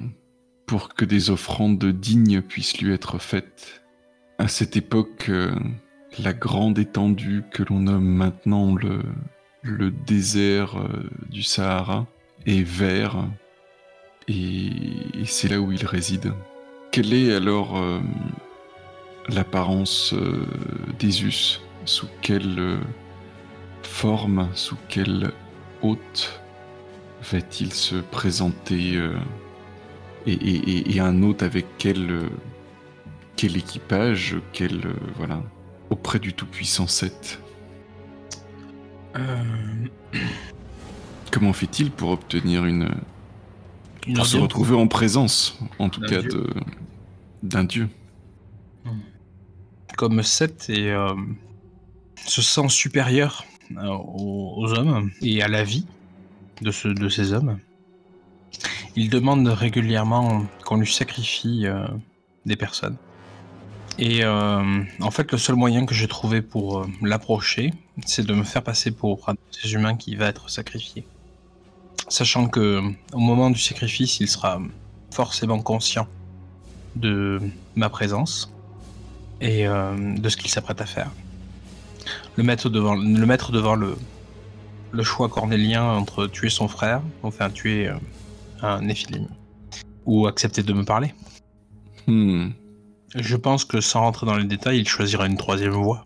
pour que des offrandes dignes puissent lui être faites. À cette époque, euh, la grande étendue que l'on nomme maintenant le, désert euh, du Sahara est vert et, c'est là où il réside. Quelle est alors euh, l'apparence d'Esus Sous quelle forme, sous quelle hôte va-t-il se présenter euh, et, et- et- et un hôte avec quel, euh, quel équipage, quel euh, voilà auprès du tout-puissant Seth Euh, Comment fait-il pour obtenir une une pour se retrouver en présence, en tout cas dieu. d'un dieu? Comme Seth et se sent supérieur aux, aux hommes et à la vie de, ce, de ces hommes. Il demande régulièrement qu'on lui sacrifie euh, des personnes. Et euh, en fait, le seul moyen que j'ai trouvé pour euh, l'approcher, c'est de me faire passer pour un de ces humains qui va être sacrifié. Sachant que au moment du sacrifice, il sera forcément conscient de ma présence et de ce qu'il s'apprête à faire. Le mettre devant le, mettre devant le, le choix cornélien entre tuer son frère, enfin tuer euh, un Néphilim, ou accepter de me parler. Hmm. Je pense que sans rentrer dans les détails, il choisira une troisième voie.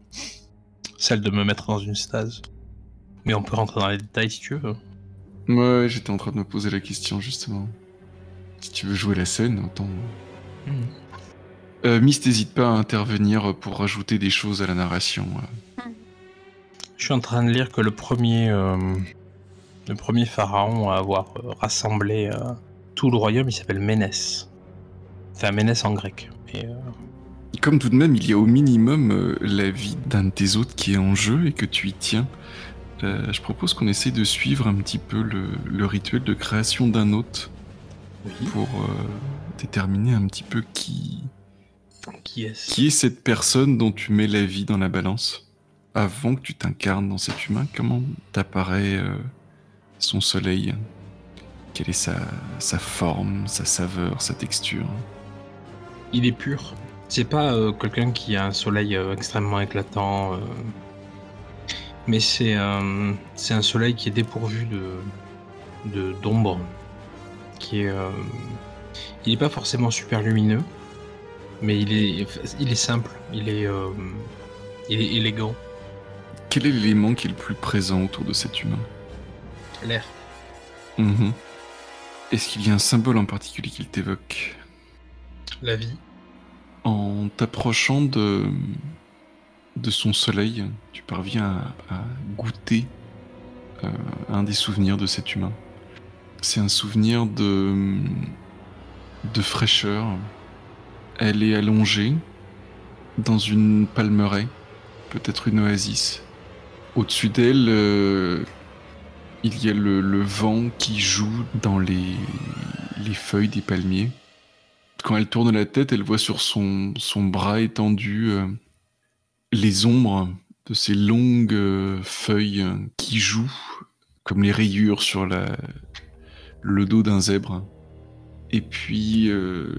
Celle de me mettre dans une stase. Mais on peut rentrer dans les détails si tu veux. Ouais, j'étais en train de me poser la question justement. Si tu veux jouer la scène, autant. Euh, Miss, n'hésite pas à intervenir pour rajouter des choses à la narration. Je suis en train de lire que le premier, euh, le premier pharaon à avoir euh, rassemblé euh, tout le royaume, il s'appelle Ménès. Enfin, Ménès en grec. Et, euh, Comme tout de même, il y a au minimum euh, la vie d'un de tes hôtes qui est en jeu et que tu y tiens. euh, je propose qu'on essaie de suivre un petit peu le, le rituel de création d'un hôte pour euh, déterminer un petit peu qui, Qui est-ce? qui est cette personne dont tu mets la vie dans la balance. Avant que tu t'incarnes dans cet humain, comment t'apparaît euh, son soleil? Quelle est sa, forme, sa saveur, sa texture? Il est pur. C'est pas euh, quelqu'un qui a un soleil euh, extrêmement éclatant, mais c'est un, soleil qui est dépourvu de d'ombre, est, il est pas forcément super lumineux, mais il est, il est simple, il est élégant. Quel est l'élément qui est le plus présent autour de cet humain L'air. Mhm. Est-ce qu'il y a un symbole en particulier qu'il t'évoque La vie. En t'approchant de, de son soleil, tu parviens à, à goûter euh, un des souvenirs de cet humain. C'est un souvenir de, de fraîcheur. Elle est allongée dans une palmeraie, peut-être une oasis. Au-dessus d'elle, euh, il y a le, vent qui joue dans les, les feuilles des palmiers. Quand elle tourne la tête, elle voit sur son, bras étendu euh, les ombres de ces longues euh, feuilles qui jouent comme les rayures sur le dos d'un zèbre. Et puis,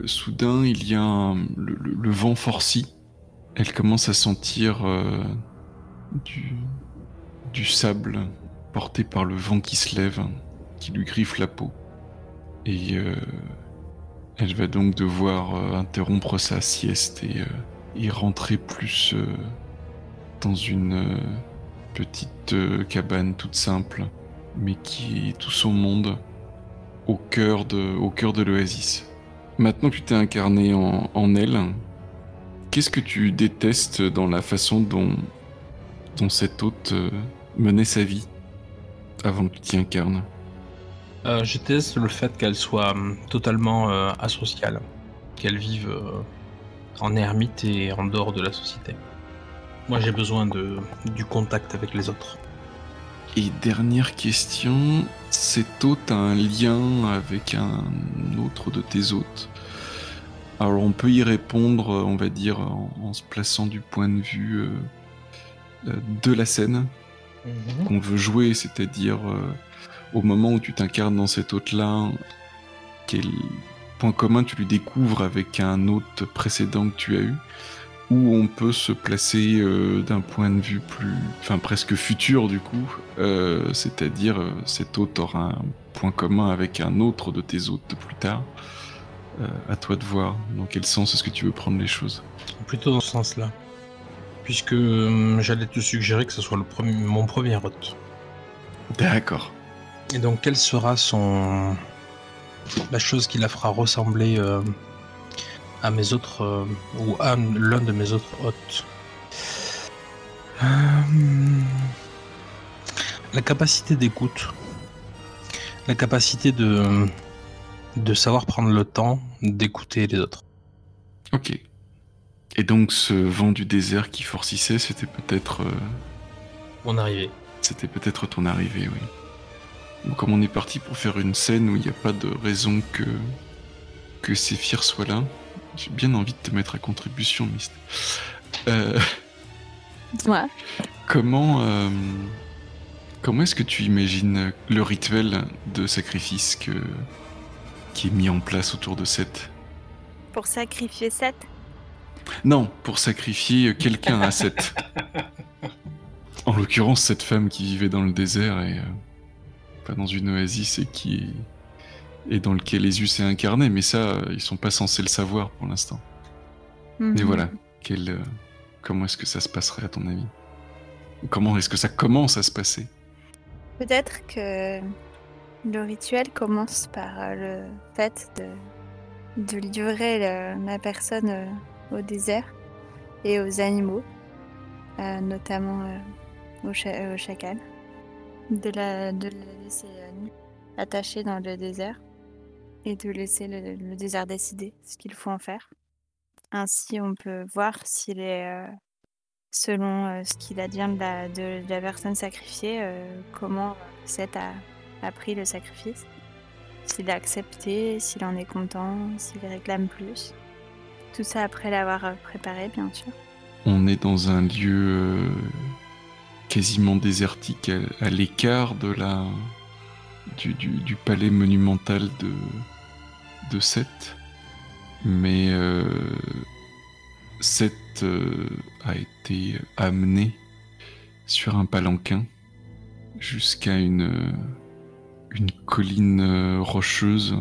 soudain, il y a le, vent forci. Elle commence à sentir du, du sable porté par le vent qui se lève, qui lui griffe la peau. Et euh, elle va donc devoir euh, interrompre sa sieste et, euh, rentrer plus dans une petite cabane toute simple, mais qui est tout son monde au cœur de, de l'oasis. Maintenant que tu t'es incarné en, en elle, qu'est-ce que tu détestes dans la façon dont, dont cet hôte menait sa vie avant que tu t'y incarnes Euh, je teste le fait qu'elle soit hum, totalement euh, asociale, qu'elle vive euh, en ermite et en dehors de la société. Moi, j'ai besoin de, du contact avec les autres. Et dernière question, cet hôte a un lien avec un autre de tes hôtes? Alors on peut y répondre, on va dire, en, en se plaçant du point de vue euh, de la scène qu'on veut jouer, c'est-à-dire euh, au moment où tu t'incarnes dans cet hôte-là, quel point commun tu lui découvres avec un hôte précédent que tu as eu, ou on peut se placer euh, d'un point de vue plus, enfin presque futur du coup, euh, c'est-à-dire euh, cet hôte aura un point commun avec un autre de tes hôtes de plus tard. Euh, à toi de voir dans quel sens est-ce que tu veux prendre les choses. Plutôt dans ce sens-là. Puisque hum, j'allais te suggérer que ce soit le premier, mon premier hôte. D'accord. Et donc, quelle sera son. la chose qui la fera ressembler euh, à mes autres. euh, ou à l'un de mes autres hôtes? Hum, La capacité d'écoute. La capacité de. de savoir prendre le temps d'écouter les autres. Ok. Et donc ce vent du désert qui forcissait, c'était peut-être, euh, Mon arrivée. c'était peut-être ton arrivée, oui. Bon, comme on est parti pour faire une scène où il n'y a pas de raison que que Séphir soit là, j'ai bien envie de te mettre à contribution, Mist. Euh, Dis-moi. comment euh, comment est-ce que tu imagines le rituel de sacrifice que qui est mis en place autour de Seth? Pour sacrifier Seth? Non, pour sacrifier quelqu'un à Seth. En l'occurrence, cette femme qui vivait dans le désert et euh, pas dans une oasis et qui et dans lequel Jésus s'est incarné, mais ça, euh, ils sont pas censés le savoir pour l'instant. Mais Mhm. voilà, quel, euh, comment est-ce que ça se passerait à ton avis? Comment est-ce que ça commence à se passer? Peut-être que le rituel commence par le fait de, de livrer le- la personne euh, au désert et aux animaux, euh, notamment euh, au, cha- au chacal, de la, de la laisser euh, attachée dans le désert et de laisser le, désert décider ce qu'il faut en faire. Ainsi, on peut voir s'il est, euh, selon euh, ce qu'il advient de la, de, de la personne sacrifiée, euh, comment Seth a, a pris le sacrifice, s'il a accepté, s'il en est content, s'il réclame plus. Tout ça après l'avoir euh, préparé, bien sûr. On est dans un lieu euh, quasiment désertique, à, l'écart du, palais monumental de de Seth. Mais euh, Seth euh, a été amené sur un palanquin jusqu'à une colline rocheuse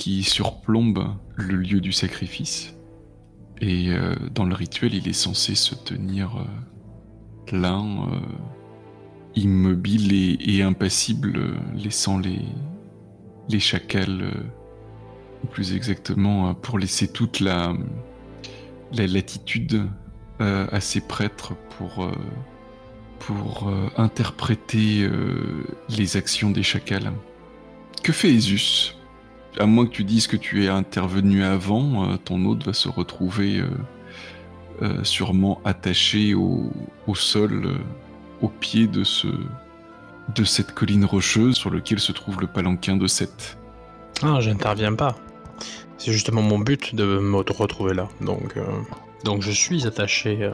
qui surplombe le lieu du sacrifice. Et euh, dans le rituel, il est censé se tenir euh, là, euh, immobile et, impassible, euh, laissant les, les chacals, ou plus exactement, pour laisser toute la, la latitude à ses prêtres pour, pour interpréter les actions des chacals. Que fait Esus À moins que tu dises que tu es intervenu avant, euh, ton hôte va se retrouver euh, euh, sûrement attaché au, sol, au pied de, ce, de cette colline rocheuse sur laquelle se trouve le palanquin de Seth. Ah, j'interviens pas. C'est justement mon but de me retrouver là. Donc, donc je suis attaché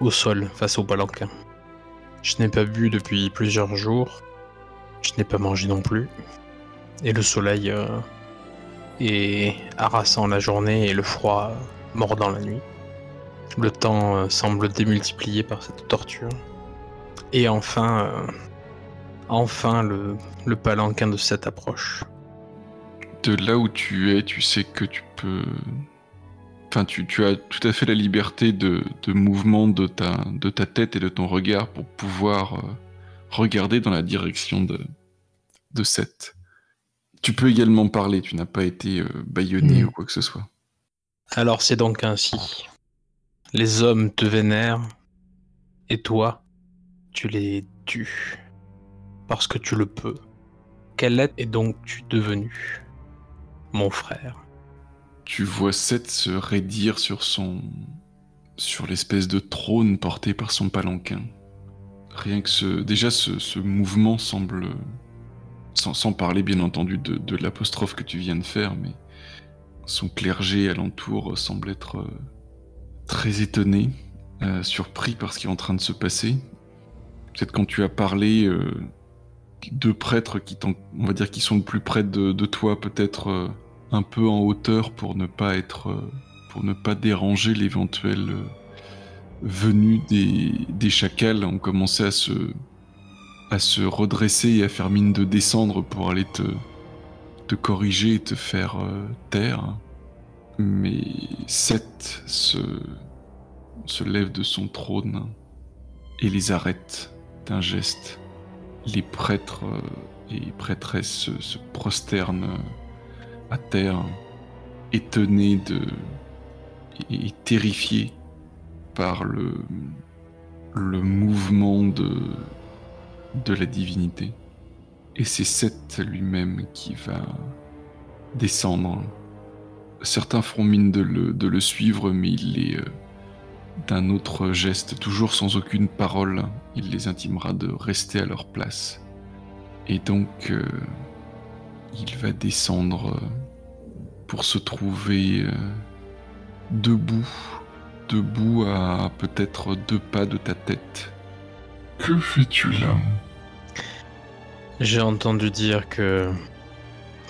au sol face au palanquin. Je n'ai pas bu depuis plusieurs jours. Je n'ai pas mangé non plus. Et le soleil euh, est harassant la journée et le froid mordant la nuit. Le temps euh, semble démultiplié par cette torture. Et enfin, euh, enfin le, le palanquin de cette approche. De là où tu es, tu sais que tu peux... Enfin, tu, tu as tout à fait la liberté de, de mouvement de ta, de ta tête et de ton regard pour pouvoir euh, regarder dans la direction de, de. Tu peux également parler, tu n'as pas été euh, bâillonné Mm. ou quoi que ce soit. Alors c'est donc ainsi. Les hommes te vénèrent, et toi, tu les tues. Parce que tu le peux. Quel être es donc tu devenu Mon frère? Tu vois Seth se raidir sur son. sur l'espèce de trône porté par son palanquin. Rien que ce. Déjà, ce, ce mouvement semble. Sans, sans parler, bien entendu, de, de l'apostrophe que tu viens de faire, mais. Son clergé alentour semble être euh, très étonné, euh, surpris par ce qui est en train de se passer. Peut-être quand tu as parlé, euh, deux prêtres qui, on va dire, qui sont le plus près de, de toi, peut-être euh, un peu en hauteur pour ne pas être, pour ne pas déranger l'éventuelle venue des, des chacals, ont commencé à se, à se redresser et à faire mine de descendre pour aller te, corriger et te faire euh, taire. Mais Seth se, lève de son trône et les arrête d'un geste. Les prêtres euh, et prêtresses se, prosternent à terre, étonnés de et, terrifiés par le mouvement de, de la divinité. Et c'est Seth lui-même qui va descendre. Certains feront mine de le, de le suivre, mais il les, euh, d'un autre geste, toujours sans aucune parole, il les intimera de rester à leur place. Et donc, euh, il va descendre euh, pour se trouver debout, debout à peut-être deux pas de ta tête. Que fais-tu là J'ai entendu dire que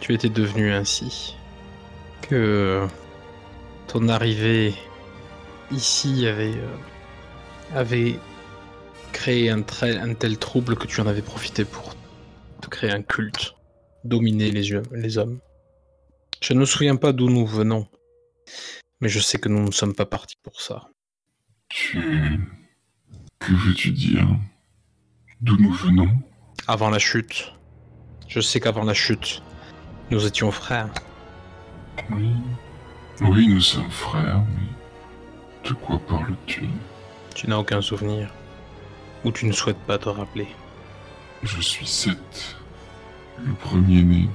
tu étais devenu ainsi. Que ton arrivée ici avait, euh, avait créé un, tel trouble que tu en avais profité pour te créer un culte, dominer les, yeux- les hommes. Je ne me souviens pas d'où nous venons, mais je sais que nous ne sommes pas partis pour ça. Tu... Que veux-tu dire D'où nous venons Avant la chute, je sais qu'avant la chute, nous étions frères. Oui. Oui, nous sommes frères, mais... De quoi parles-tu? Tu n'as aucun souvenir. Ou tu ne souhaites pas te rappeler. Je suis Seth, le premier-né.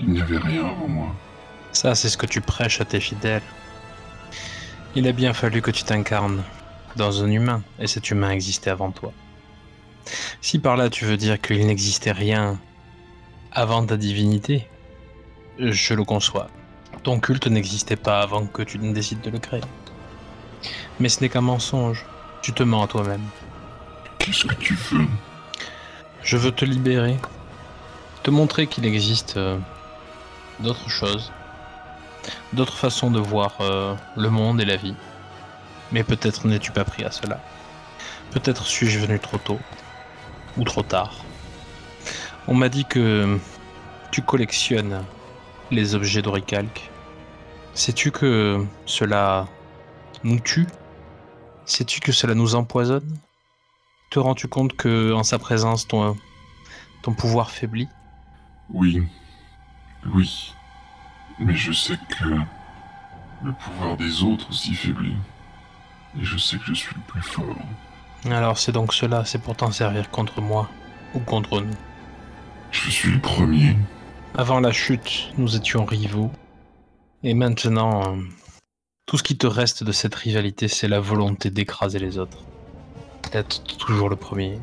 Il n'y avait rien avant moi. Ça, c'est ce que tu prêches à tes fidèles. Il a bien fallu que tu t'incarnes dans un humain, et cet humain existait avant toi. Si par là tu veux dire qu'il n'existait rien avant ta divinité, je le conçois. Ton culte n'existait pas avant que tu ne décides de le créer. Mais ce n'est qu'un mensonge. Tu te mens à toi-même. Qu'est-ce que tu veux? Je veux te libérer. Te montrer qu'il existe euh, d'autres choses. D'autres façons de voir euh, le monde et la vie. Mais peut-être n'es-tu pas pris à cela. Peut-être suis-je venu trop tôt. Ou trop tard. On m'a dit que tu collectionnes les objets d'Oricalque. Sais-tu que cela nous tue? Sais-tu que cela nous empoisonne? Te rends-tu compte que en sa présence ton, pouvoir faiblit? Oui. Oui. Mais je sais que le pouvoir des autres aussi faiblit. Et je sais que je suis le plus fort. Alors c'est donc cela, c'est pour t'en servir contre moi ou contre nous. Je suis le premier. Avant la chute, nous étions rivaux. Et maintenant, tout ce qui te reste de cette rivalité, c'est la volonté d'écraser les autres. D'être toujours le premier.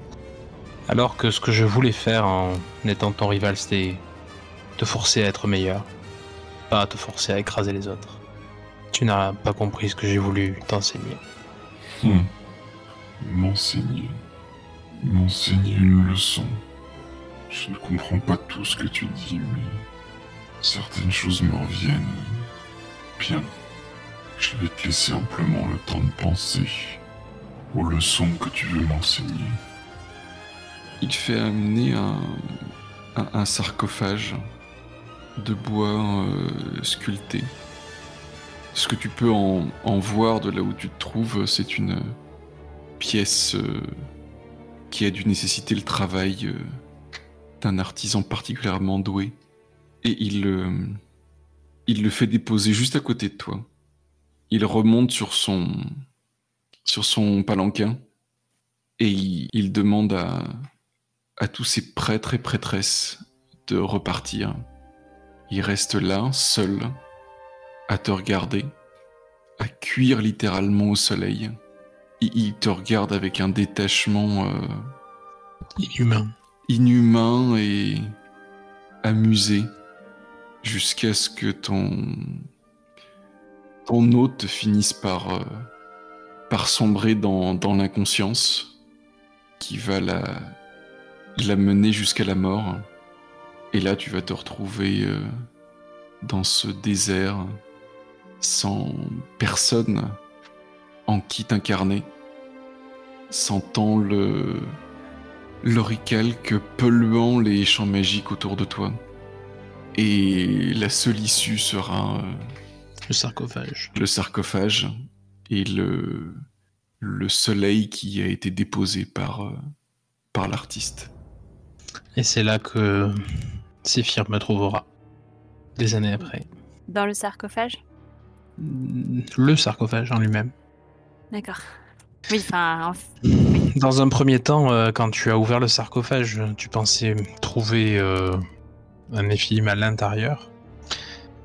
Alors que ce que je voulais faire en étant ton rival, c'était te forcer à être meilleur. Pas à te forcer à écraser les autres. Tu n'as pas compris ce que j'ai voulu t'enseigner. Hmm. M'enseigner. M'enseigner une leçon. Je ne comprends pas tout ce que tu dis, mais certaines choses me reviennent. Bien. Je vais te laisser amplement le temps de penser aux leçons que tu veux m'enseigner. Il fait amener un, un- sarcophage de bois euh, sculpté. Ce que tu peux en voir de là où tu te trouves, c'est une pièce euh, qui a dû nécessiter le travail euh, d'un artisan particulièrement doué. Et il, euh, il le fait déposer juste à côté de toi. Il remonte sur son, sur son palanquin et il, demande à, tous ces prêtres et prêtresses de repartir. Il reste là, seul, à te regarder, à cuire littéralement au soleil. Il, te regarde avec un détachement euh, Inhumain. inhumain et amusé jusqu'à ce que ton ton hôte finisse par euh, par sombrer dans, dans l'inconscience qui va la la mener jusqu'à la mort et là tu vas te retrouver euh, dans ce désert sans personne en qui t'incarner sentant le l'oricalque polluant les champs magiques autour de toi. Et la seule issue sera euh, Le sarcophage. le sarcophage et le, le soleil qui a été déposé par, euh, par l'artiste. Et c'est là que Séphir me trouvera. Des années après. Dans le sarcophage? Le sarcophage en lui-même. D'accord. Oui, enfin, en- Dans un premier temps, euh, quand tu as ouvert le sarcophage, tu pensais trouver euh, un Néphilim à l'intérieur.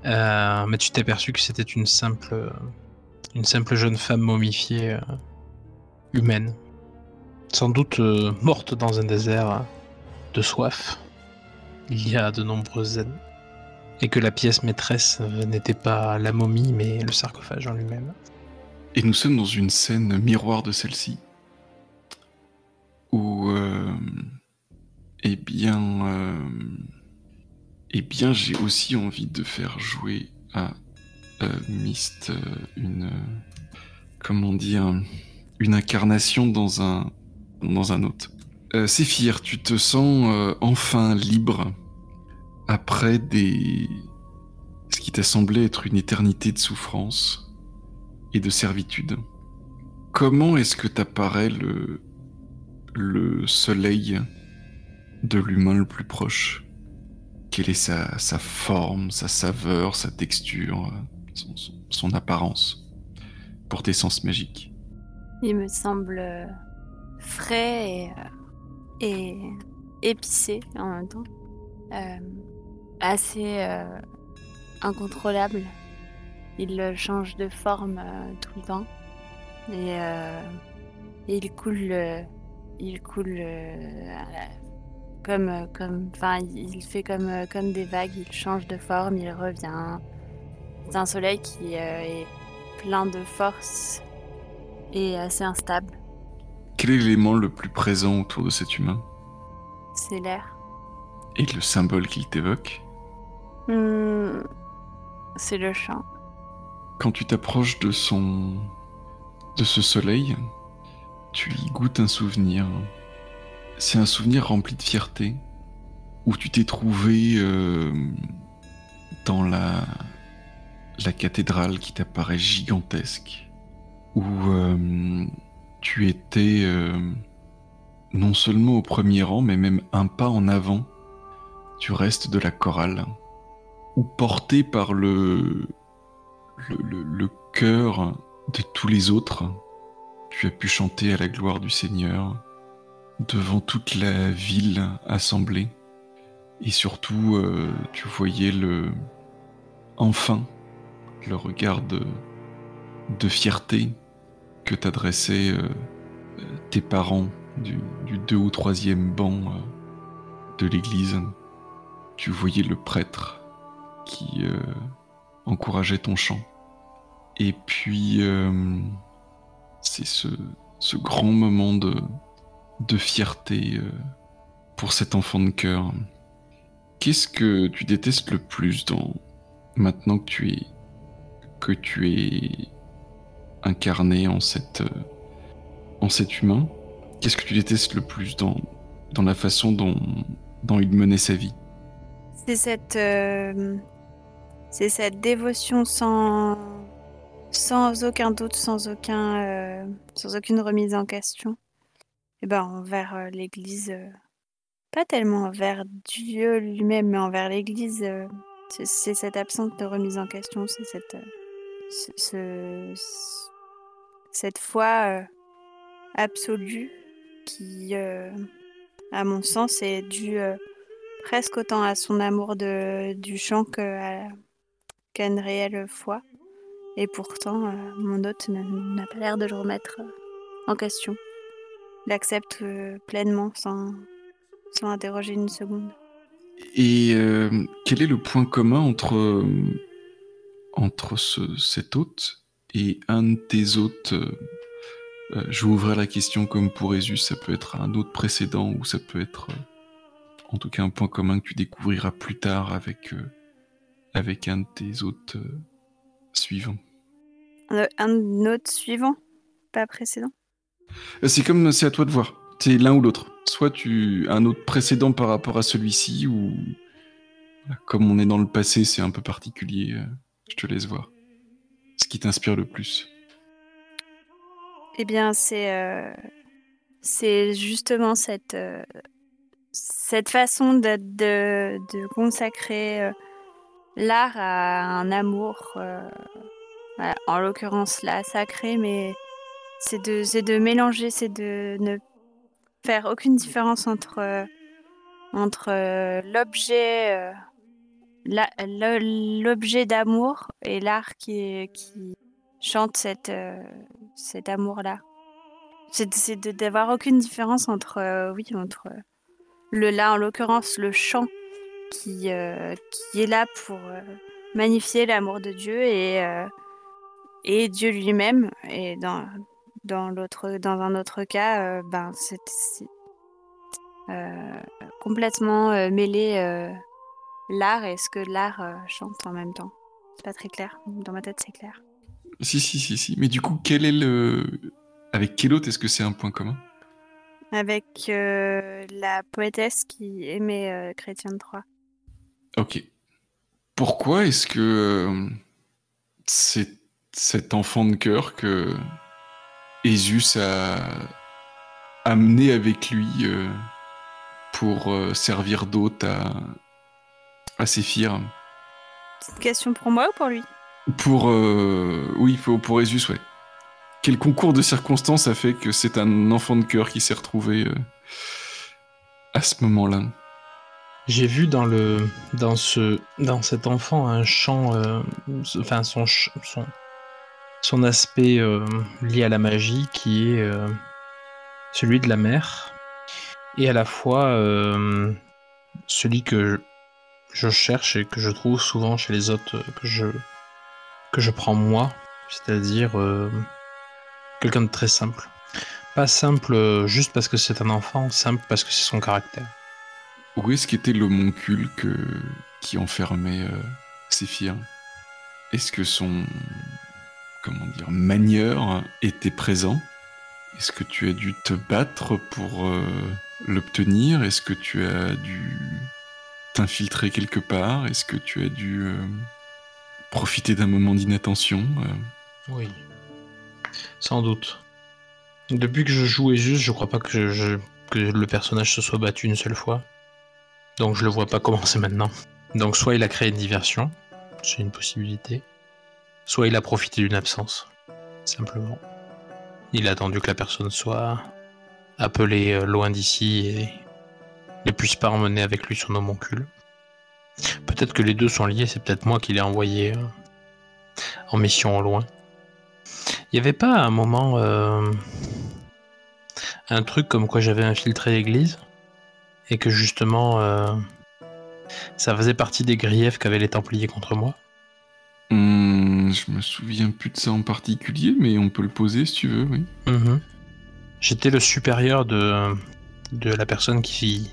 Euh, mais tu t'es aperçu que c'était une simple, une simple jeune femme momifiée humaine. Sans doute morte dans un désert de soif. Il y a de nombreuses années. Et que la pièce maîtresse n'était pas la momie, mais le sarcophage en lui-même. Et nous sommes dans une scène miroir de celle-ci, où, euh, eh bien, euh, eh bien, j'ai aussi envie de faire jouer à euh, Myst euh, une, comment dire, une incarnation dans un, dans un autre. Séphir, tu te sens enfin libre après des, ce qui t'a semblé être une éternité de souffrance et de servitude. Comment est-ce que t'apparaît le, le soleil de l'humain le plus proche? Quelle est sa, sa forme, sa saveur, sa texture, son, apparence pour tes sens magiques? Il me semble euh, frais et, euh, et épicé en même temps. Euh, assez incontrôlable. Il change de forme euh, tout le temps. Et, euh, et il coule, euh, il coule comme, comme, enfin, il fait comme, comme des vagues. Il change de forme, il revient. C'est un soleil qui est plein de force et assez instable. quel est l'élément le plus présent autour de cet humain? C'est l'air. Et le symbole qu'il t'évoque? Hmm, C'est le chant. Quand tu t'approches de son. de ce soleil, tu y goûtes un souvenir. C'est un souvenir rempli de fierté, où tu t'es trouvé euh, dans la. la cathédrale qui t'apparaît gigantesque, où euh, tu étais euh, non seulement au premier rang, mais même un pas en avant. Tu restes de la chorale, ou porté par le, le, cœur de tous les autres, tu as pu chanter à la gloire du Seigneur devant toute la ville assemblée. Et surtout, euh, tu voyais le enfin le regard de, fierté que t'adressaient euh, tes parents du, du deux ou troisième banc euh, de l'église. Tu voyais le prêtre qui encourageait ton chant. Et puis, euh, c'est ce, ce grand moment de, de fierté euh, pour cet enfant de cœur. Qu'est-ce que tu détestes le plus dans maintenant que tu es que tu es incarné en cette euh, en cet humain? Qu'est-ce que tu détestes le plus dans dans la façon dont dont il menait sa vie? C'est cette, c'est cette dévotion sans, sans aucun doute, sans aucun, euh, sans aucune remise en question. Et ben envers euh, l'Église, euh, pas tellement envers Dieu lui-même, mais envers l'Église. c'est, cette absence de remise en question, c'est cette, ce- ce- ce- cette foi absolue qui, à mon sens, est due presque autant à son amour de, du chant qu'à une réelle foi. Et pourtant, euh, mon hôte n'a- pas l'air de le remettre euh, en question. Il accepte euh, pleinement sans, sans interroger une seconde. Et quel est le point commun entre, entre ce- cet hôte et un de tes hôtes Je vais ouvrir la question comme pour Ésus, ça peut être un autre précédent ou ça peut être en tout cas un point commun que tu découvriras plus tard avec, avec un de tes hôtes suivants. Un, un autre suivant, pas précédent. Euh, C'est comme c'est à toi de voir. C'est l'un ou l'autre. Soit tu as un autre précédent par rapport à celui-ci, ou comme on est dans le passé, c'est un peu particulier. euh, Je te laisse voir. Ce qui t'inspire le plus. Eh bien, c'est euh, c'est justement cette, euh, cette façon de, de, de consacrer euh, l'art à un amour, euh, en l'occurrence là, sacré, mais c'est de, c'est de mélanger, c'est de ne faire aucune différence entre, euh, entre euh, l'objet euh, la- l'objet d'amour et l'art qui, qui chante cette, cet amour-là. C'est de- d'avoir aucune différence entre, oui, entre le là, en l'occurrence, le chant qui, qui est là pour magnifier l'amour de Dieu et, et Dieu lui-même. Et dans, dans, l'autre, dans un autre cas, euh, ben, c'est c'est, euh, complètement euh, mêlé l'art et ce que l'art chante en même temps. C'est pas très clair. Dans ma tête, c'est clair. Si, si, si, si. Mais du coup, quel est le. Avec quel autre est-ce que c'est un point commun? Avec la poétesse qui aimait Chrétien de Troyes. Ok. Pourquoi est-ce que c'est cet enfant de cœur que Jésus a amené avec lui euh, pour euh, servir d'hôte à, à Séphir C'est une question pour moi ou pour lui? Pour. euh, oui, pour, pour Jésus, ouais. Quel concours de circonstances a fait que c'est un enfant de cœur qui s'est retrouvé euh, à ce moment-là? J'ai vu dans le dans ce dans cet enfant un euh, enfin son son aspect euh, lié à la magie qui est euh, celui de la mer et à la fois euh, celui que je cherche et que je trouve souvent chez les autres que je prends moi, c'est-à-dire quelqu'un de très simple. Pas simple juste parce que c'est un enfant, simple parce que c'est son caractère. Où est-ce qu'était l'homoncule que... qui enfermait Séphir Est-ce que son comment dire manieur était présent Est-ce que tu as dû te battre pour euh, l'obtenir? Est-ce que tu as dû t'infiltrer quelque part? Est-ce que tu as dû euh, profiter d'un moment d'inattention euh? Oui. Sans doute. Depuis que je joue juste, je crois pas que, le personnage se soit battu une seule fois. Donc je le vois pas commencer maintenant. Donc soit il a créé une diversion, c'est une possibilité. Soit il a profité d'une absence, simplement. Il a attendu que la personne soit appelée euh, loin d'ici et ne puisse pas emmener avec lui son homoncule. Peut-être que les deux sont liés, c'est peut-être moi qui l'ai envoyé euh, en mission au loin. Il n'y avait pas un moment euh, un truc comme quoi j'avais infiltré l'église et que justement ça faisait partie des griefs qu'avaient les Templiers contre moi? Hum, Je me souviens plus de ça en particulier, mais on peut le poser si tu veux, oui. Mhm. J'étais le supérieur de, de la personne qui,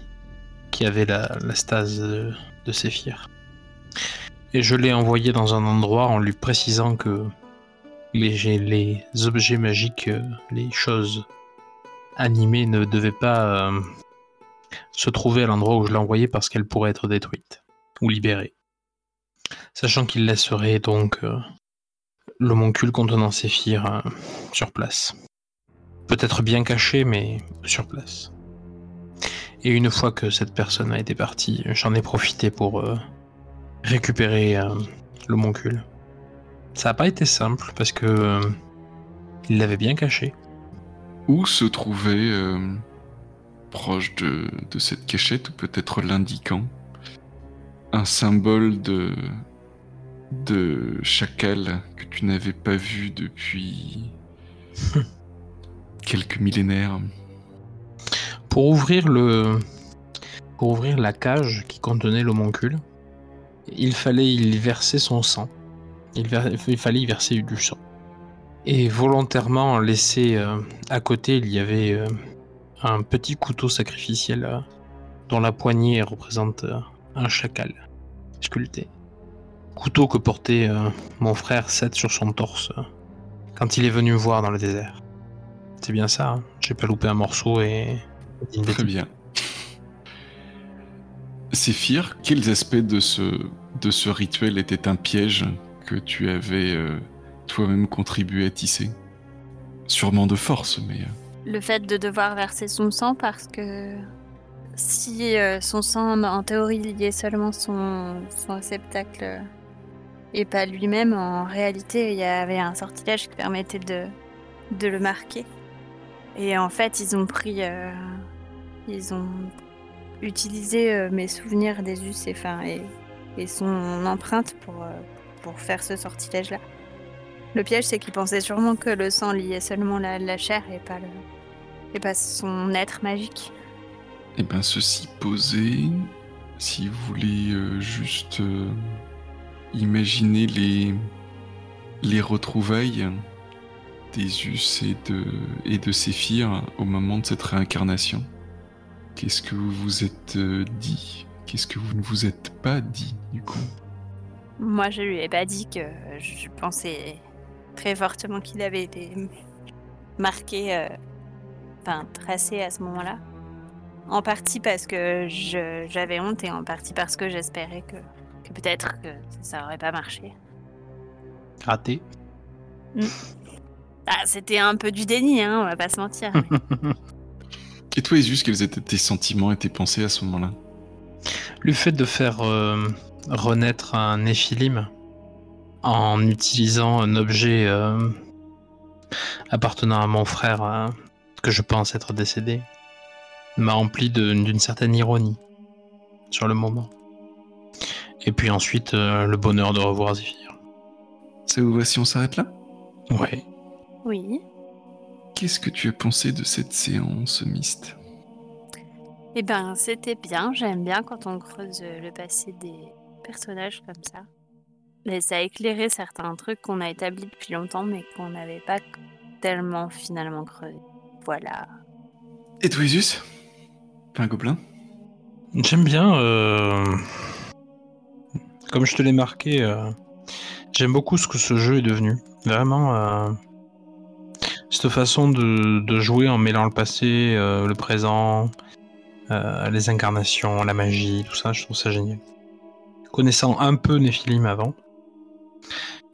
qui avait la, stase de, de Séphir. Et je l'ai envoyé dans un endroit en lui précisant que les, objets magiques, les choses animées ne devaient pas euh, se trouver à l'endroit où je l'ai envoyé parce qu'elles pourraient être détruites ou libérées. Sachant qu'il laisserait donc euh, l'homoncule contenant Séphir euh, sur place. Peut-être bien caché, mais sur place. Et une fois que cette personne a été partie, j'en ai profité pour euh, récupérer euh, l'homoncule. Ça n'a pas été simple parce que euh, il l'avait bien caché. Où se trouvait, proche de, de cette cachette, ou peut-être l'indiquant, un symbole de, de chacal que tu n'avais pas vu depuis quelques millénaires Pour ouvrir le, pour ouvrir la cage qui contenait l'homoncule, il fallait y verser son sang. Il, ver- il fallait y verser du sang. Et volontairement laissé euh, à côté, il y avait euh, un petit couteau sacrificiel euh, dont la poignée représente un chacal sculpté. Couteau que portait euh, mon frère Seth sur son torse euh, quand il est venu me voir dans le désert. C'est bien ça, hein j'ai pas loupé un morceau et. une Très bien. Séphir, quels aspects de ce, de ce rituel étaient un piège que tu avais euh, toi-même contribué à tisser? Sûrement de force, mais... euh, Le fait de devoir verser son sang parce que si euh, son sang, en théorie, liait seulement son, son réceptacle euh, et pas lui-même, en réalité, il y avait un sortilège qui permettait de, de le marquer. Et en fait, ils ont pris. euh, ils ont utilisé euh, mes souvenirs d'Esus et, enfin, et, et son empreinte pour, euh, pour faire ce sortilège-là. Le piège, c'est qu'ils pensaient sûrement que le sang liait seulement la, la chair et pas, le, et pas son être magique. Eh bien, ceci posé, si vous voulez juste imaginer les, les retrouvailles d'Esus et de, et de Séphir au moment de cette réincarnation, qu'est-ce que vous vous êtes euh, dit? Qu'est-ce que vous ne vous êtes pas dit, du coup? Moi, je lui ai pas dit que je pensais très fortement qu'il avait été marqué, euh, enfin tracé à ce moment-là. En partie parce que j'avais honte et en partie parce que j'espérais que, que peut-être que ça aurait pas marché. Raté. Ah, c'était un peu du déni, hein, on va pas se mentir. Et toi, Esus, quels étaient tes sentiments et tes pensées à ce moment-là? Le fait de faire euh, renaître un Néphilim en utilisant un objet euh, appartenant à mon frère euh, que je pense être décédé m'a rempli de- d'une certaine ironie sur le moment. Et puis ensuite, euh, le bonheur de revoir Zephyr. Ça vous va si on s'arrête là? Ouais. oui. Qu'est-ce que tu as pensé de cette séance, Myst Eh ben, c'était bien. J'aime bien quand on creuse le passé des personnages comme ça. Mais ça a éclairé certains trucs qu'on a établis depuis longtemps, mais qu'on n'avait pas tellement finalement creusé. voilà. Et toi, Isus? T'es un gobelin? J'aime bien, euh, comme je te l'ai marqué, euh, j'aime beaucoup ce que ce jeu est devenu. Vraiment, euh, cette façon de, jouer en mêlant le passé, euh, le présent, les incarnations, la magie, tout ça, je trouve ça génial. Connaissant un peu Nephilim avant,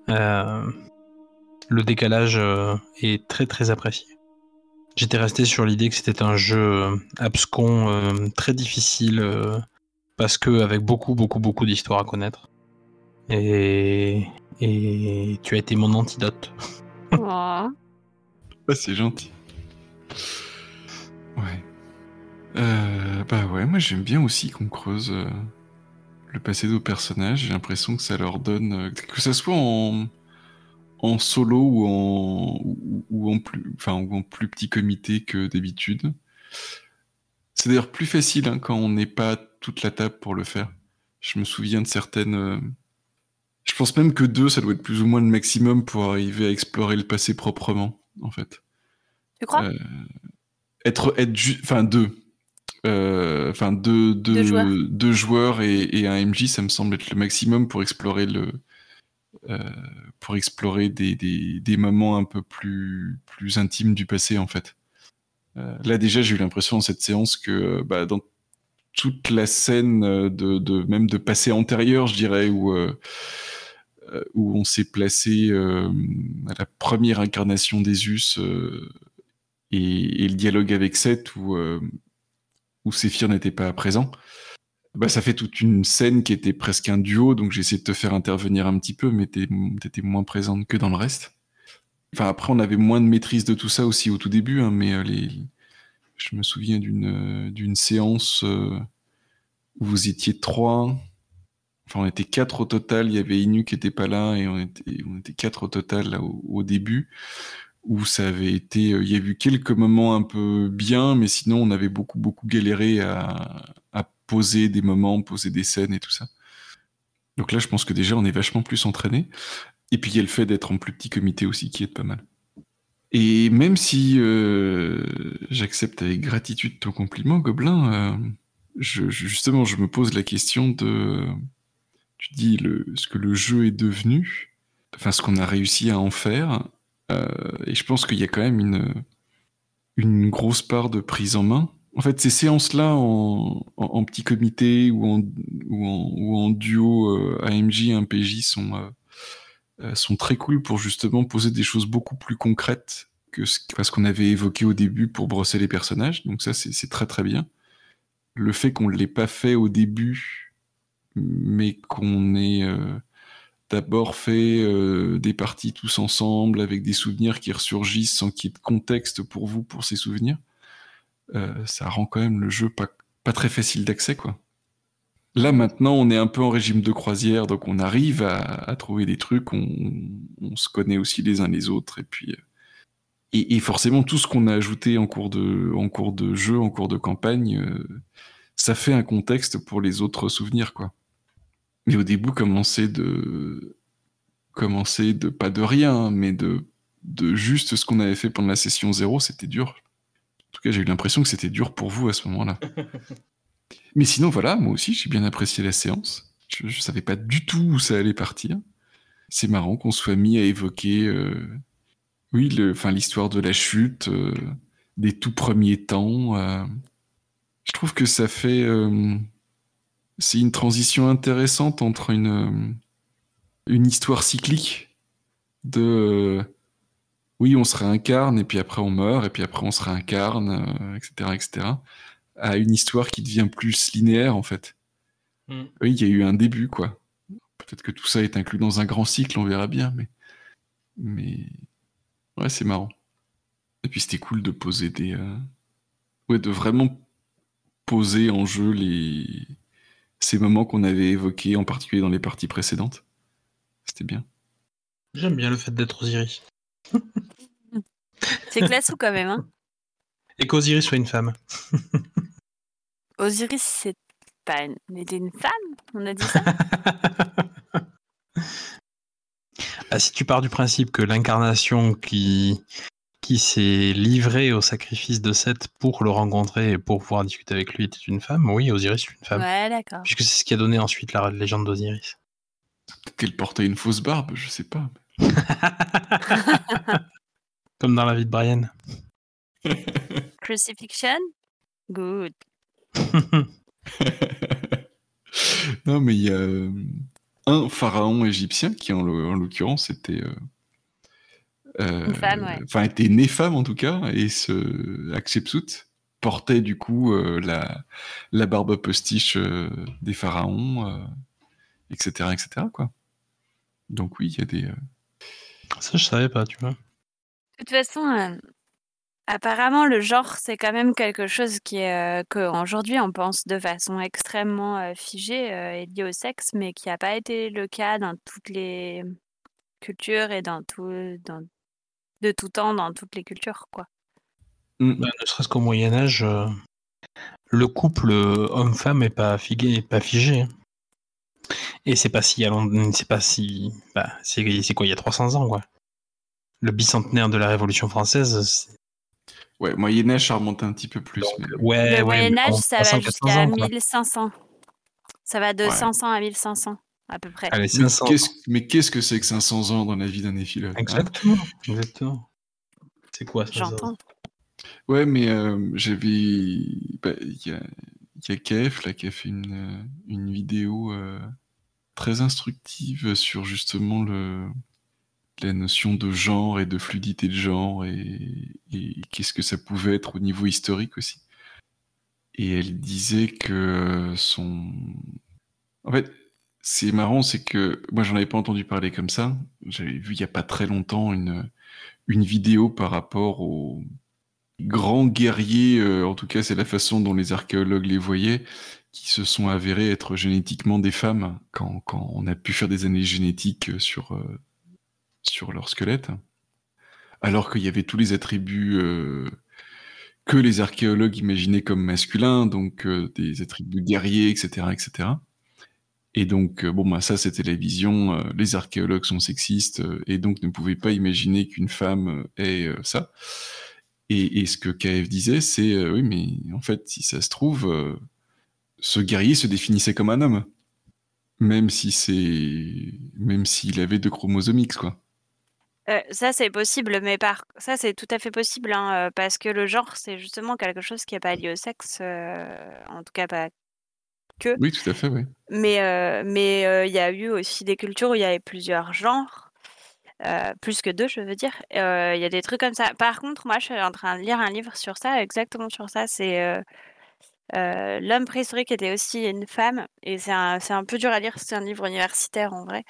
le décalage est très très apprécié. J'étais resté sur l'idée que c'était un jeu abscon, très difficile, parce que avec beaucoup beaucoup beaucoup d'histoires à connaître. Et, et tu as été mon antidote. Oh. C'est gentil. Ouais. Euh, bah ouais, moi j'aime bien aussi qu'on creuse euh, le passé de nos personnages. J'ai l'impression que ça leur donne, euh, que ça soit en, en solo ou en, ou, ou en plus, enfin, ou en plus petit comité que d'habitude. C'est d'ailleurs plus facile hein, quand on n'est pas toute la table pour le faire. Je me souviens de certaines. euh, Je pense même que deux, ça doit être plus ou moins le maximum pour arriver à explorer le passé proprement, en fait. Tu crois? Euh, être être ju- enfin deux Euh, enfin deux, deux, Deux joueurs. deux joueurs et, et un MJ ça me semble être le maximum pour explorer le euh, pour explorer des, des, des moments un peu plus plus intimes du passé en fait là déjà j'ai eu l'impression dans cette séance que euh, bah, dans toute la scène euh, de, de même de passé antérieur je dirais où euh, euh, où on s'est placé euh, à la première incarnation d'Esus euh, et, et le dialogue avec Seth où, euh, où Séphir n'était pas présent, bah, ça fait toute une scène qui était presque un duo, donc j'ai essayé de te faire intervenir un petit peu, mais t'étais moins présente que dans le reste. Enfin, après, on avait moins de maîtrise de tout ça aussi au tout début, hein, mais euh, je me souviens d'une euh, d'une séance euh, où vous étiez trois. Enfin, on était quatre au total. Il y avait Inu qui était pas là et on était, on était quatre au total là, au, début où ça avait été. Il y a eu quelques moments un peu bien, mais sinon on avait beaucoup beaucoup galéré à, à poser des moments, poser des scènes et tout ça. Donc là, je pense que déjà on est vachement plus entraîné. Et puis il y a le fait d'être en plus petit comité aussi qui est pas mal. Et même si euh, j'accepte avec gratitude ton compliment, Gobelin, euh, justement, je me pose la question de, tu dis le, ce que le jeu est devenu, enfin ce qu'on a réussi à en faire, euh, et je pense qu'il y a quand même une, une grosse part de prise en main. En fait, ces séances-là en, en, petit comité ou en, ou en, duo AMJ, un PJ sont, sont très cool pour justement poser des choses beaucoup plus concrètes que ce, que ce qu'on avait évoqué au début pour brosser les personnages. Donc ça, c'est très très bien. Le fait qu'on ne l'ait pas fait au début, mais qu'on ait euh, d'abord fait euh, des parties tous ensemble avec des souvenirs qui ressurgissent sans qu'il y ait de contexte pour vous pour ces souvenirs, euh, ça rend quand même le jeu pas, pas très facile d'accès quoi. Là maintenant on est un peu en régime de croisière donc on arrive à, trouver des trucs, on, se connaît aussi les uns les autres et puis euh, et, forcément tout ce qu'on a ajouté en cours de en cours de jeu, en cours de campagne, euh, ça fait un contexte pour les autres souvenirs quoi. Mais au début, commencer de commencer de pas de rien, mais de de juste ce qu'on avait fait pendant la session zéro, c'était dur. En tout cas, j'ai eu l'impression que c'était dur pour vous à ce moment-là. mais sinon, voilà, moi aussi, j'ai bien apprécié la séance. Je, je savais pas du tout où ça allait partir. C'est marrant qu'on soit mis à évoquer, euh, l'histoire de la chute, euh, des tout premiers temps. euh. Je trouve que ça fait c'est une transition intéressante entre une, une histoire cyclique de oui, on se réincarne et puis après on meurt et puis après on se réincarne, etc., etc., à une histoire qui devient plus linéaire en fait. Mm. Oui, il y a eu un début quoi. Peut-être que tout ça est inclus dans un grand cycle, on verra bien, mais mais ouais, c'est marrant. Et puis c'était cool de poser des euh, ouais, de vraiment poser en jeu les ces moments qu'on avait évoqués, en particulier dans les parties précédentes. C'était bien. J'aime bien le fait d'être Osiris. C'est classe ou quand même, hein? Et qu'Osiris soit une femme. Osiris, c'est pas une... était une femme On a dit ça Ah, si tu pars du principe que l'incarnation qui, qui s'est livré au sacrifice de Seth pour le rencontrer et pour pouvoir discuter avec lui était une femme, oui, Osiris est une femme. Ouais, d'accord. Puisque c'est ce qui a donné ensuite la légende d'Osiris. Peut-être qu'elle portait une fausse barbe, je sais pas. Comme dans la vie de Brian. Crucifixion? Good. non, mais il y a euh, un pharaon égyptien qui, en l'o- en l'occurrence, était. euh, euh, Une femme, ouais. Enfin, était né femme en tout cas, et ce Hatshepsut portait du coup euh, la, la barbe postiche euh, des pharaons, euh, etc., etc. Quoi. Donc oui, il y a des. euh, Ça, je savais pas, tu vois. De toute façon, euh, apparemment, le genre, c'est quand même quelque chose qui est euh, qu'aujourd'hui, on pense de façon extrêmement euh, figée euh, et liée au sexe, mais qui n'a pas été le cas dans toutes les cultures et dans tout, dans, de tout temps, dans toutes les cultures, quoi. hmm, Bah, ne serait-ce qu'au Moyen Âge, euh, le couple homme-femme est pas est pas figé. hein. Et c'est pas si, c'est pas si, bah, c'est c'est quoi, il y a 300 ans, quoi. Le bicentenaire de la Révolution française, Ouais, Moyen-Âge, ça remonte un petit peu plus. mais- ouais, le ouais, Moyen Âge, ça va 300, jusqu'à 400 ans, quoi. 1500. Ça va de Ouais. 500 à 1500, à peu près. Allez, Mais 500. qu'est-ce que c'est que 500 ans dans la vie d'un éphilole hein? Exactement, exactement. C'est quoi ça J'entends. Ouais, mais euh, j'avais. bah, Il y, a, y a KF là, qui a fait une, euh, une vidéo euh, très instructive sur justement le, la notion de genre et de fluidité de genre et, qu'est-ce que ça pouvait être au niveau historique aussi. Et elle disait que son. En fait, c'est marrant, c'est que moi j'en avais pas entendu parler comme ça. J'avais vu il y a pas très longtemps une, une vidéo par rapport aux grands guerriers, euh, en tout cas c'est la façon dont les archéologues les voyaient, qui se sont avérés être génétiquement des femmes quand, quand on a pu faire des analyses génétiques sur, euh, sur leur squelette. Alors qu'il y avait tous les attributs euh, que les archéologues imaginaient comme masculins, donc euh, des attributs guerriers, etc. etc. Et donc, euh, bon, bah, ça, c'était la vision. les archéologues sont sexistes et donc ne pouvaient pas imaginer qu'une femme ait ça. Et, ce que KF disait, c'est oui, mais en fait, si ça se trouve, ce guerrier se définissait comme un homme, même si c'est, même s'il avait deux chromosomes quoi. Euh, ça, c'est possible, mais par... ça, c'est tout à fait possible, hein, euh, parce que le genre, c'est justement quelque chose qui n'est pas lié au sexe, euh, en tout cas pas que. Oui, tout à fait, oui. Mais mais il y a eu aussi des cultures où il y avait plusieurs genres, plus que deux, je veux dire. Il y a des trucs comme ça. Par contre, moi, je suis en train de lire un livre sur ça, exactement sur ça. C'est euh, L'homme préhistorique était aussi une femme, et c'est un, peu dur à lire, c'est un livre universitaire en vrai.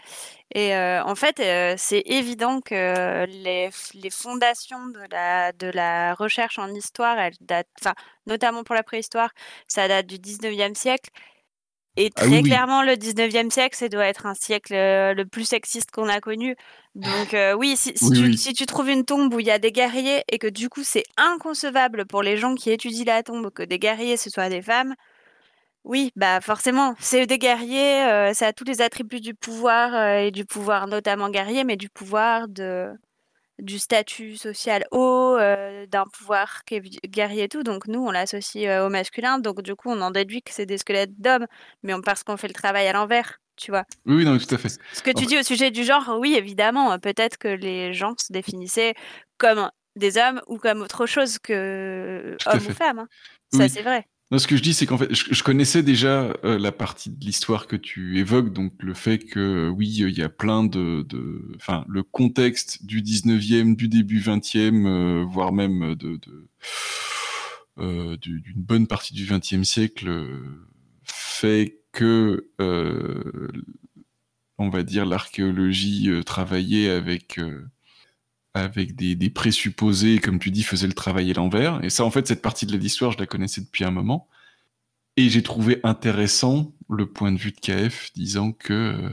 Et euh, en fait, euh, c'est évident que les, fondations de la, recherche en histoire, datent, notamment pour la préhistoire, ça date du 19e siècle. Et Ah très oui. clairement, le 19e siècle, ça doit être un siècle euh, le plus sexiste qu'on a connu. Donc euh, oui, si, si Oui, tu, oui. si tu trouves une tombe où il y a des guerriers et que du coup c'est inconcevable pour les gens qui étudient la tombe que des guerriers ce soient des femmes, oui, bah forcément, c'est des guerriers, euh, ça a tous les attributs du pouvoir et du pouvoir notamment guerrier, mais du pouvoir de du statut social haut, euh, d'un pouvoir qui est guerrier et tout. Donc nous, on l'associe euh, au masculin, donc du coup, on en déduit que c'est des squelettes d'hommes, mais on, parce qu'on fait le travail à l'envers, tu vois. Oui, oui, non, tout à fait. Ce que tu En dis au sujet du genre, oui, évidemment, euh, peut-être que les gens se définissaient comme des hommes ou comme autre chose que hommes ou femmes. hein. Ça, Oui. c'est vrai. Ce que je dis, c'est qu'en fait, je, connaissais déjà euh, la partie de l'histoire que tu évoques, donc le fait que, euh, oui, il y a plein de... Enfin, le contexte du 19e, du début 20e, euh, voire même de... de du- d'une bonne partie du 20e siècle, fait que, on va dire, l'archéologie travaillait avec... avec des, présupposés, comme tu dis, faisait le travail à l'envers. Et ça, en fait, cette partie de l'histoire, je la connaissais depuis un moment. Et j'ai trouvé intéressant le point de vue de KF, disant que, euh,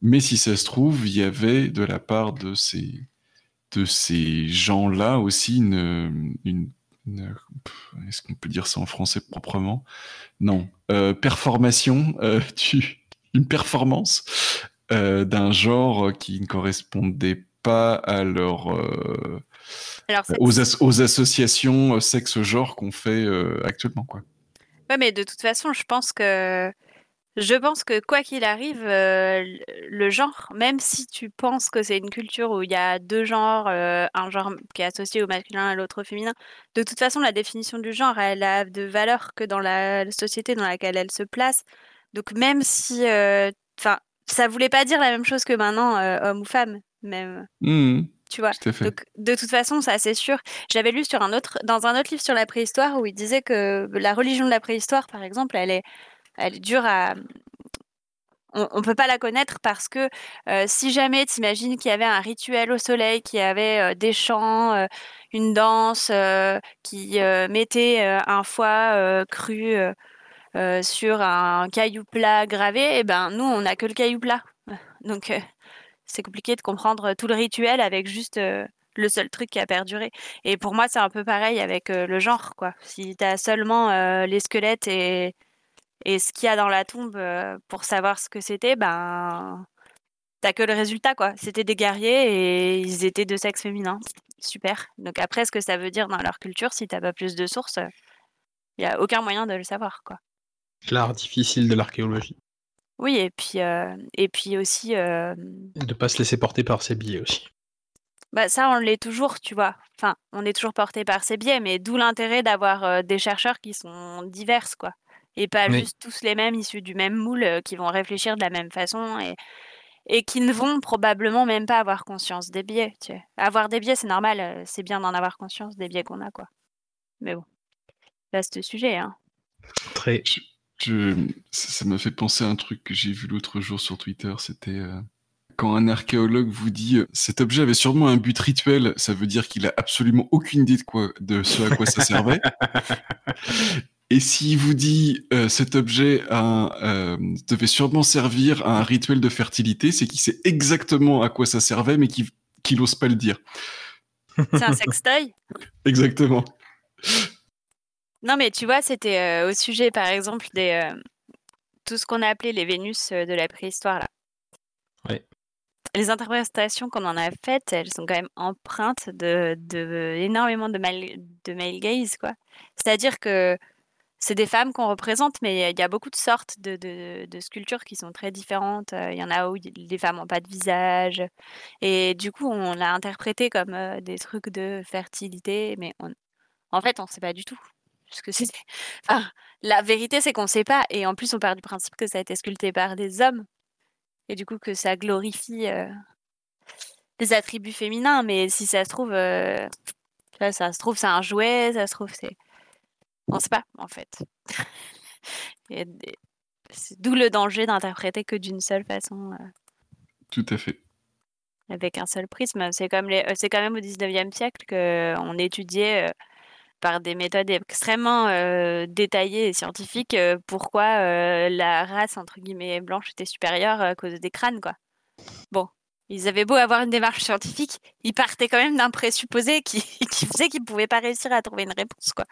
mais si ça se trouve, il y avait de la part de ces, de ces gens-là aussi une, est-ce qu'on peut dire ça en français proprement? Non, euh, performation, euh, une performance euh, d'un genre qui ne correspondait pas à leur, euh, Alors, aux, as- aux associations euh, sexe-genre qu'on fait euh, actuellement. Quoi. Ouais, mais de toute façon, je pense que je pense que quoi qu'il arrive, euh, le genre, même si tu penses que c'est une culture où il y a deux genres, un genre qui est associé au masculin et l'autre au féminin, de toute façon, la définition du genre, elle a de valeur que dans la société dans laquelle elle se place. Donc même si, enfin, ça voulait pas dire la même chose que maintenant, euh, homme ou femme, même, Mhm, tu vois. tout à fait. Donc, de toute façon, ça c'est sûr. J'avais lu sur un autre, dans un autre livre sur la préhistoire où il disait que la religion de la préhistoire, par exemple, elle est, elle est dure à. On, on peut pas la connaître parce que euh, si jamais t'imagines qu'il y avait un rituel au soleil, qu'il y avait euh, des chants, euh, une danse, euh, qui euh, mettait euh, un foie euh, cru euh, euh, sur un caillou plat gravé, et ben nous on n'a que le caillou plat. Donc euh, c'est compliqué de comprendre tout le rituel avec juste euh, le seul truc qui a perduré. Et pour moi, c'est un peu pareil avec euh, le genre, quoi. Si tu as seulement euh, les squelettes et, et ce qu'il y a dans la tombe pour savoir ce que c'était, ben t'as que le résultat, quoi. C'était des guerriers et ils étaient de sexe féminin. Super. Donc après, ce que ça veut dire dans leur culture, si t'as pas plus de sources, il y a aucun moyen de le savoir, quoi. L'art difficile de l'archéologie. Oui, et puis, euh, et puis aussi, euh, Et De pas se laisser porter par ses biais aussi. Bah, ça, on l'est toujours, tu vois. Enfin, on est toujours porté par ces biais, mais d'où l'intérêt d'avoir euh, des chercheurs qui sont divers, quoi. Et pas Oui. juste tous les mêmes, issus du même moule, euh, qui vont réfléchir de la même façon et, et qui ne vont probablement même pas avoir conscience des biais, tu sais. Avoir des biais, c'est normal, euh, c'est bien d'en avoir conscience des biais qu'on a, quoi. Mais bon, vaste sujet, hein. Très. Je, ça ça m'a fait penser à un truc que j'ai vu l'autre jour sur Twitter. C'était euh, quand un archéologue vous dit euh, cet objet avait sûrement un but rituel, ça veut dire qu'il a absolument aucune idée de quoi, de ce à quoi ça servait. Et s'il vous dit euh, cet objet a, euh, devait sûrement servir à un rituel de fertilité, c'est qu'il sait exactement à quoi ça servait, mais qu'il qu'il n'ose pas le dire. C'est un sextoy? Exactement. Non, mais tu vois, c'était euh, au sujet, par exemple, des euh, tout ce qu'on a appelé les Vénus euh, de la préhistoire, là. Ouais. Les interprétations qu'on en a faites, elles sont quand même empreintes de, de énormément de, mal, de male gaze, quoi. C'est-à-dire que c'est des femmes qu'on représente, mais il y a beaucoup de sortes de, de, de sculptures qui sont très différentes. Il y en a où les femmes n'ont pas de visage. Et du coup, on l'a interprété comme des trucs de fertilité, mais on- en fait, on ne sait pas du tout. Parce que c'est... Enfin, la vérité, c'est qu'on ne sait pas. Et en plus, on part du principe que ça a été sculpté par des hommes. Et du coup, que ça glorifie euh, les attributs féminins. Mais si ça se trouve, euh, ça se trouve, c'est un jouet, ça se trouve, c'est... On ne sait pas, en fait. Des- d'où le danger d'interpréter que d'une seule façon, euh, Tout à fait. avec un seul prisme. C'est comme les... euh, c'est quand même au 19e siècle qu'on étudiait euh, par des méthodes extrêmement euh, détaillées et scientifiques euh, pourquoi euh, la race, entre guillemets, blanche était supérieure à cause des crânes, quoi. Bon. Ils avaient beau avoir une démarche scientifique, ils partaient quand même d'un présupposé qui, qui faisait qu'ils ne pouvaient pas réussir à trouver une réponse, quoi.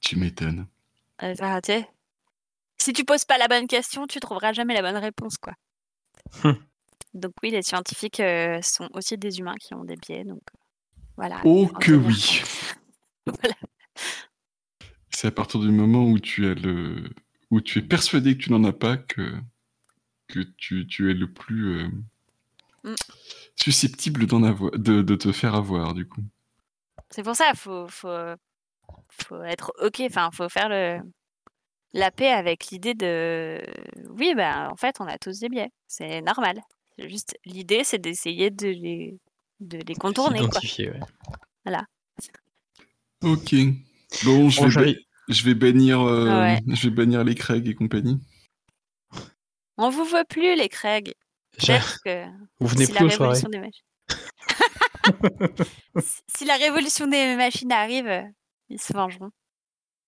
Tu m'étonnes. Euh, Enfin, tu sais, si tu poses pas la bonne question, tu trouveras jamais la bonne réponse, quoi. Hum. Donc oui, les scientifiques euh, sont aussi des humains qui ont des biais, donc voilà. Oh que oui. Voilà. C'est à partir du moment où tu as le, où tu es persuadé que tu n'en as pas que que tu, tu es le plus euh, Mm. susceptible d'en avoir, de, de te faire avoir du coup. C'est pour ça, faut, faut, faut être ok, enfin, faut faire le, la paix avec l'idée de, oui, ben, en fait, on a tous des biais, c'est normal. Juste l'idée, c'est d'essayer de les, de les contourner, quoi. Ouais. Ok. Bon, je Bon, vais, j'arrive. ba- je vais bannir, euh, Ouais. je vais bannir les Craig et compagnie. On vous veut plus, les Craig. Peut-être que Vous venez si plus la aux soirées. révolution des machines. si, la révolution des machines arrive, ils se vengeront.